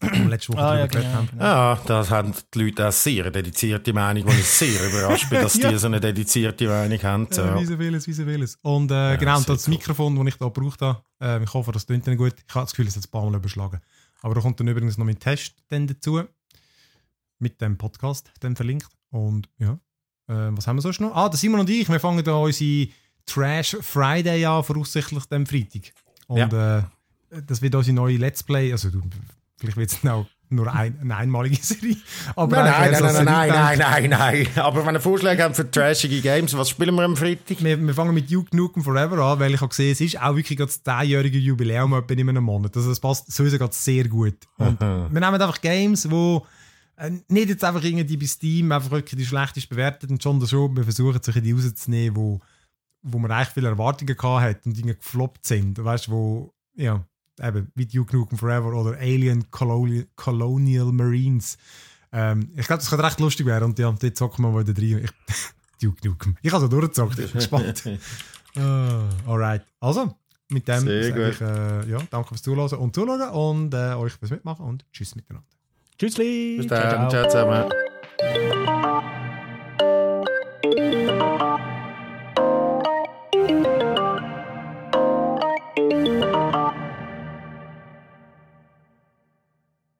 wo wir letzte Woche ah, ja, genau. haben. genau. Ja, das haben die Leute auch sehr dedizierte Meinung, wo ich sehr überrascht bin, dass Ja. die so eine dedizierte Meinung haben. So. Ja, wie so vieles, wie so vieles. Und äh, genau, und sehr das cool. Mikrofon, das ich da gebraucht habe, äh, ich hoffe, das klingt dann gut. Ich habe das Gefühl, es hat ein paar Mal überschlagen. Aber da kommt dann übrigens noch mein Test dann dazu. Mit dem Podcast dann verlinkt. Und ja, äh, was haben wir sonst noch? Ah, der Simon und ich, wir fangen da unsere Trash Friday an, voraussichtlich am Freitag. Und äh, das wird unsere neue Let's Play, also du, vielleicht wird es auch nur ein, eine einmalige Serie. Aber Nein, nein, nein, nein, nein, nein, nein, nein. Aber wenn ihr Vorschläge habt für trashige Games, was spielen wir am Freitag? wir, wir fangen mit Duke Nukem Forever an, weil ich habe gesehen, es ist auch wirklich das 10-jährige Jubiläum etwa in einem Monat. Also es passt sowieso gerade sehr gut. Und wir nehmen einfach Games, wo äh, nicht jetzt einfach irgendwie bei Steam einfach wirklich die schlechtest bewertet und schon das schon, wir versuchen sich die rauszunehmen, wo, wo man eigentlich viele Erwartungen gehabt hat und Dinge gefloppt sind. Weißt du, wo, ja, eben, wie Duke Nukem Forever oder Alien Colonial, Colonial Marines. Ähm, ich glaube, das könnte recht lustig werden und ja, dort zocken wir mal wieder rein. Ich, Duke Nukem. Ich habe so durchgezockt, ich bin gespannt. Ah, alright. Also, mit dem Sehr sage gut. ich, äh, ja, danke fürs Zuhören und Zuschauen und äh, euch fürs Mitmachen und tschüss miteinander. Tschüssli. Bis Ciao, dann, ciao. ciao zusammen.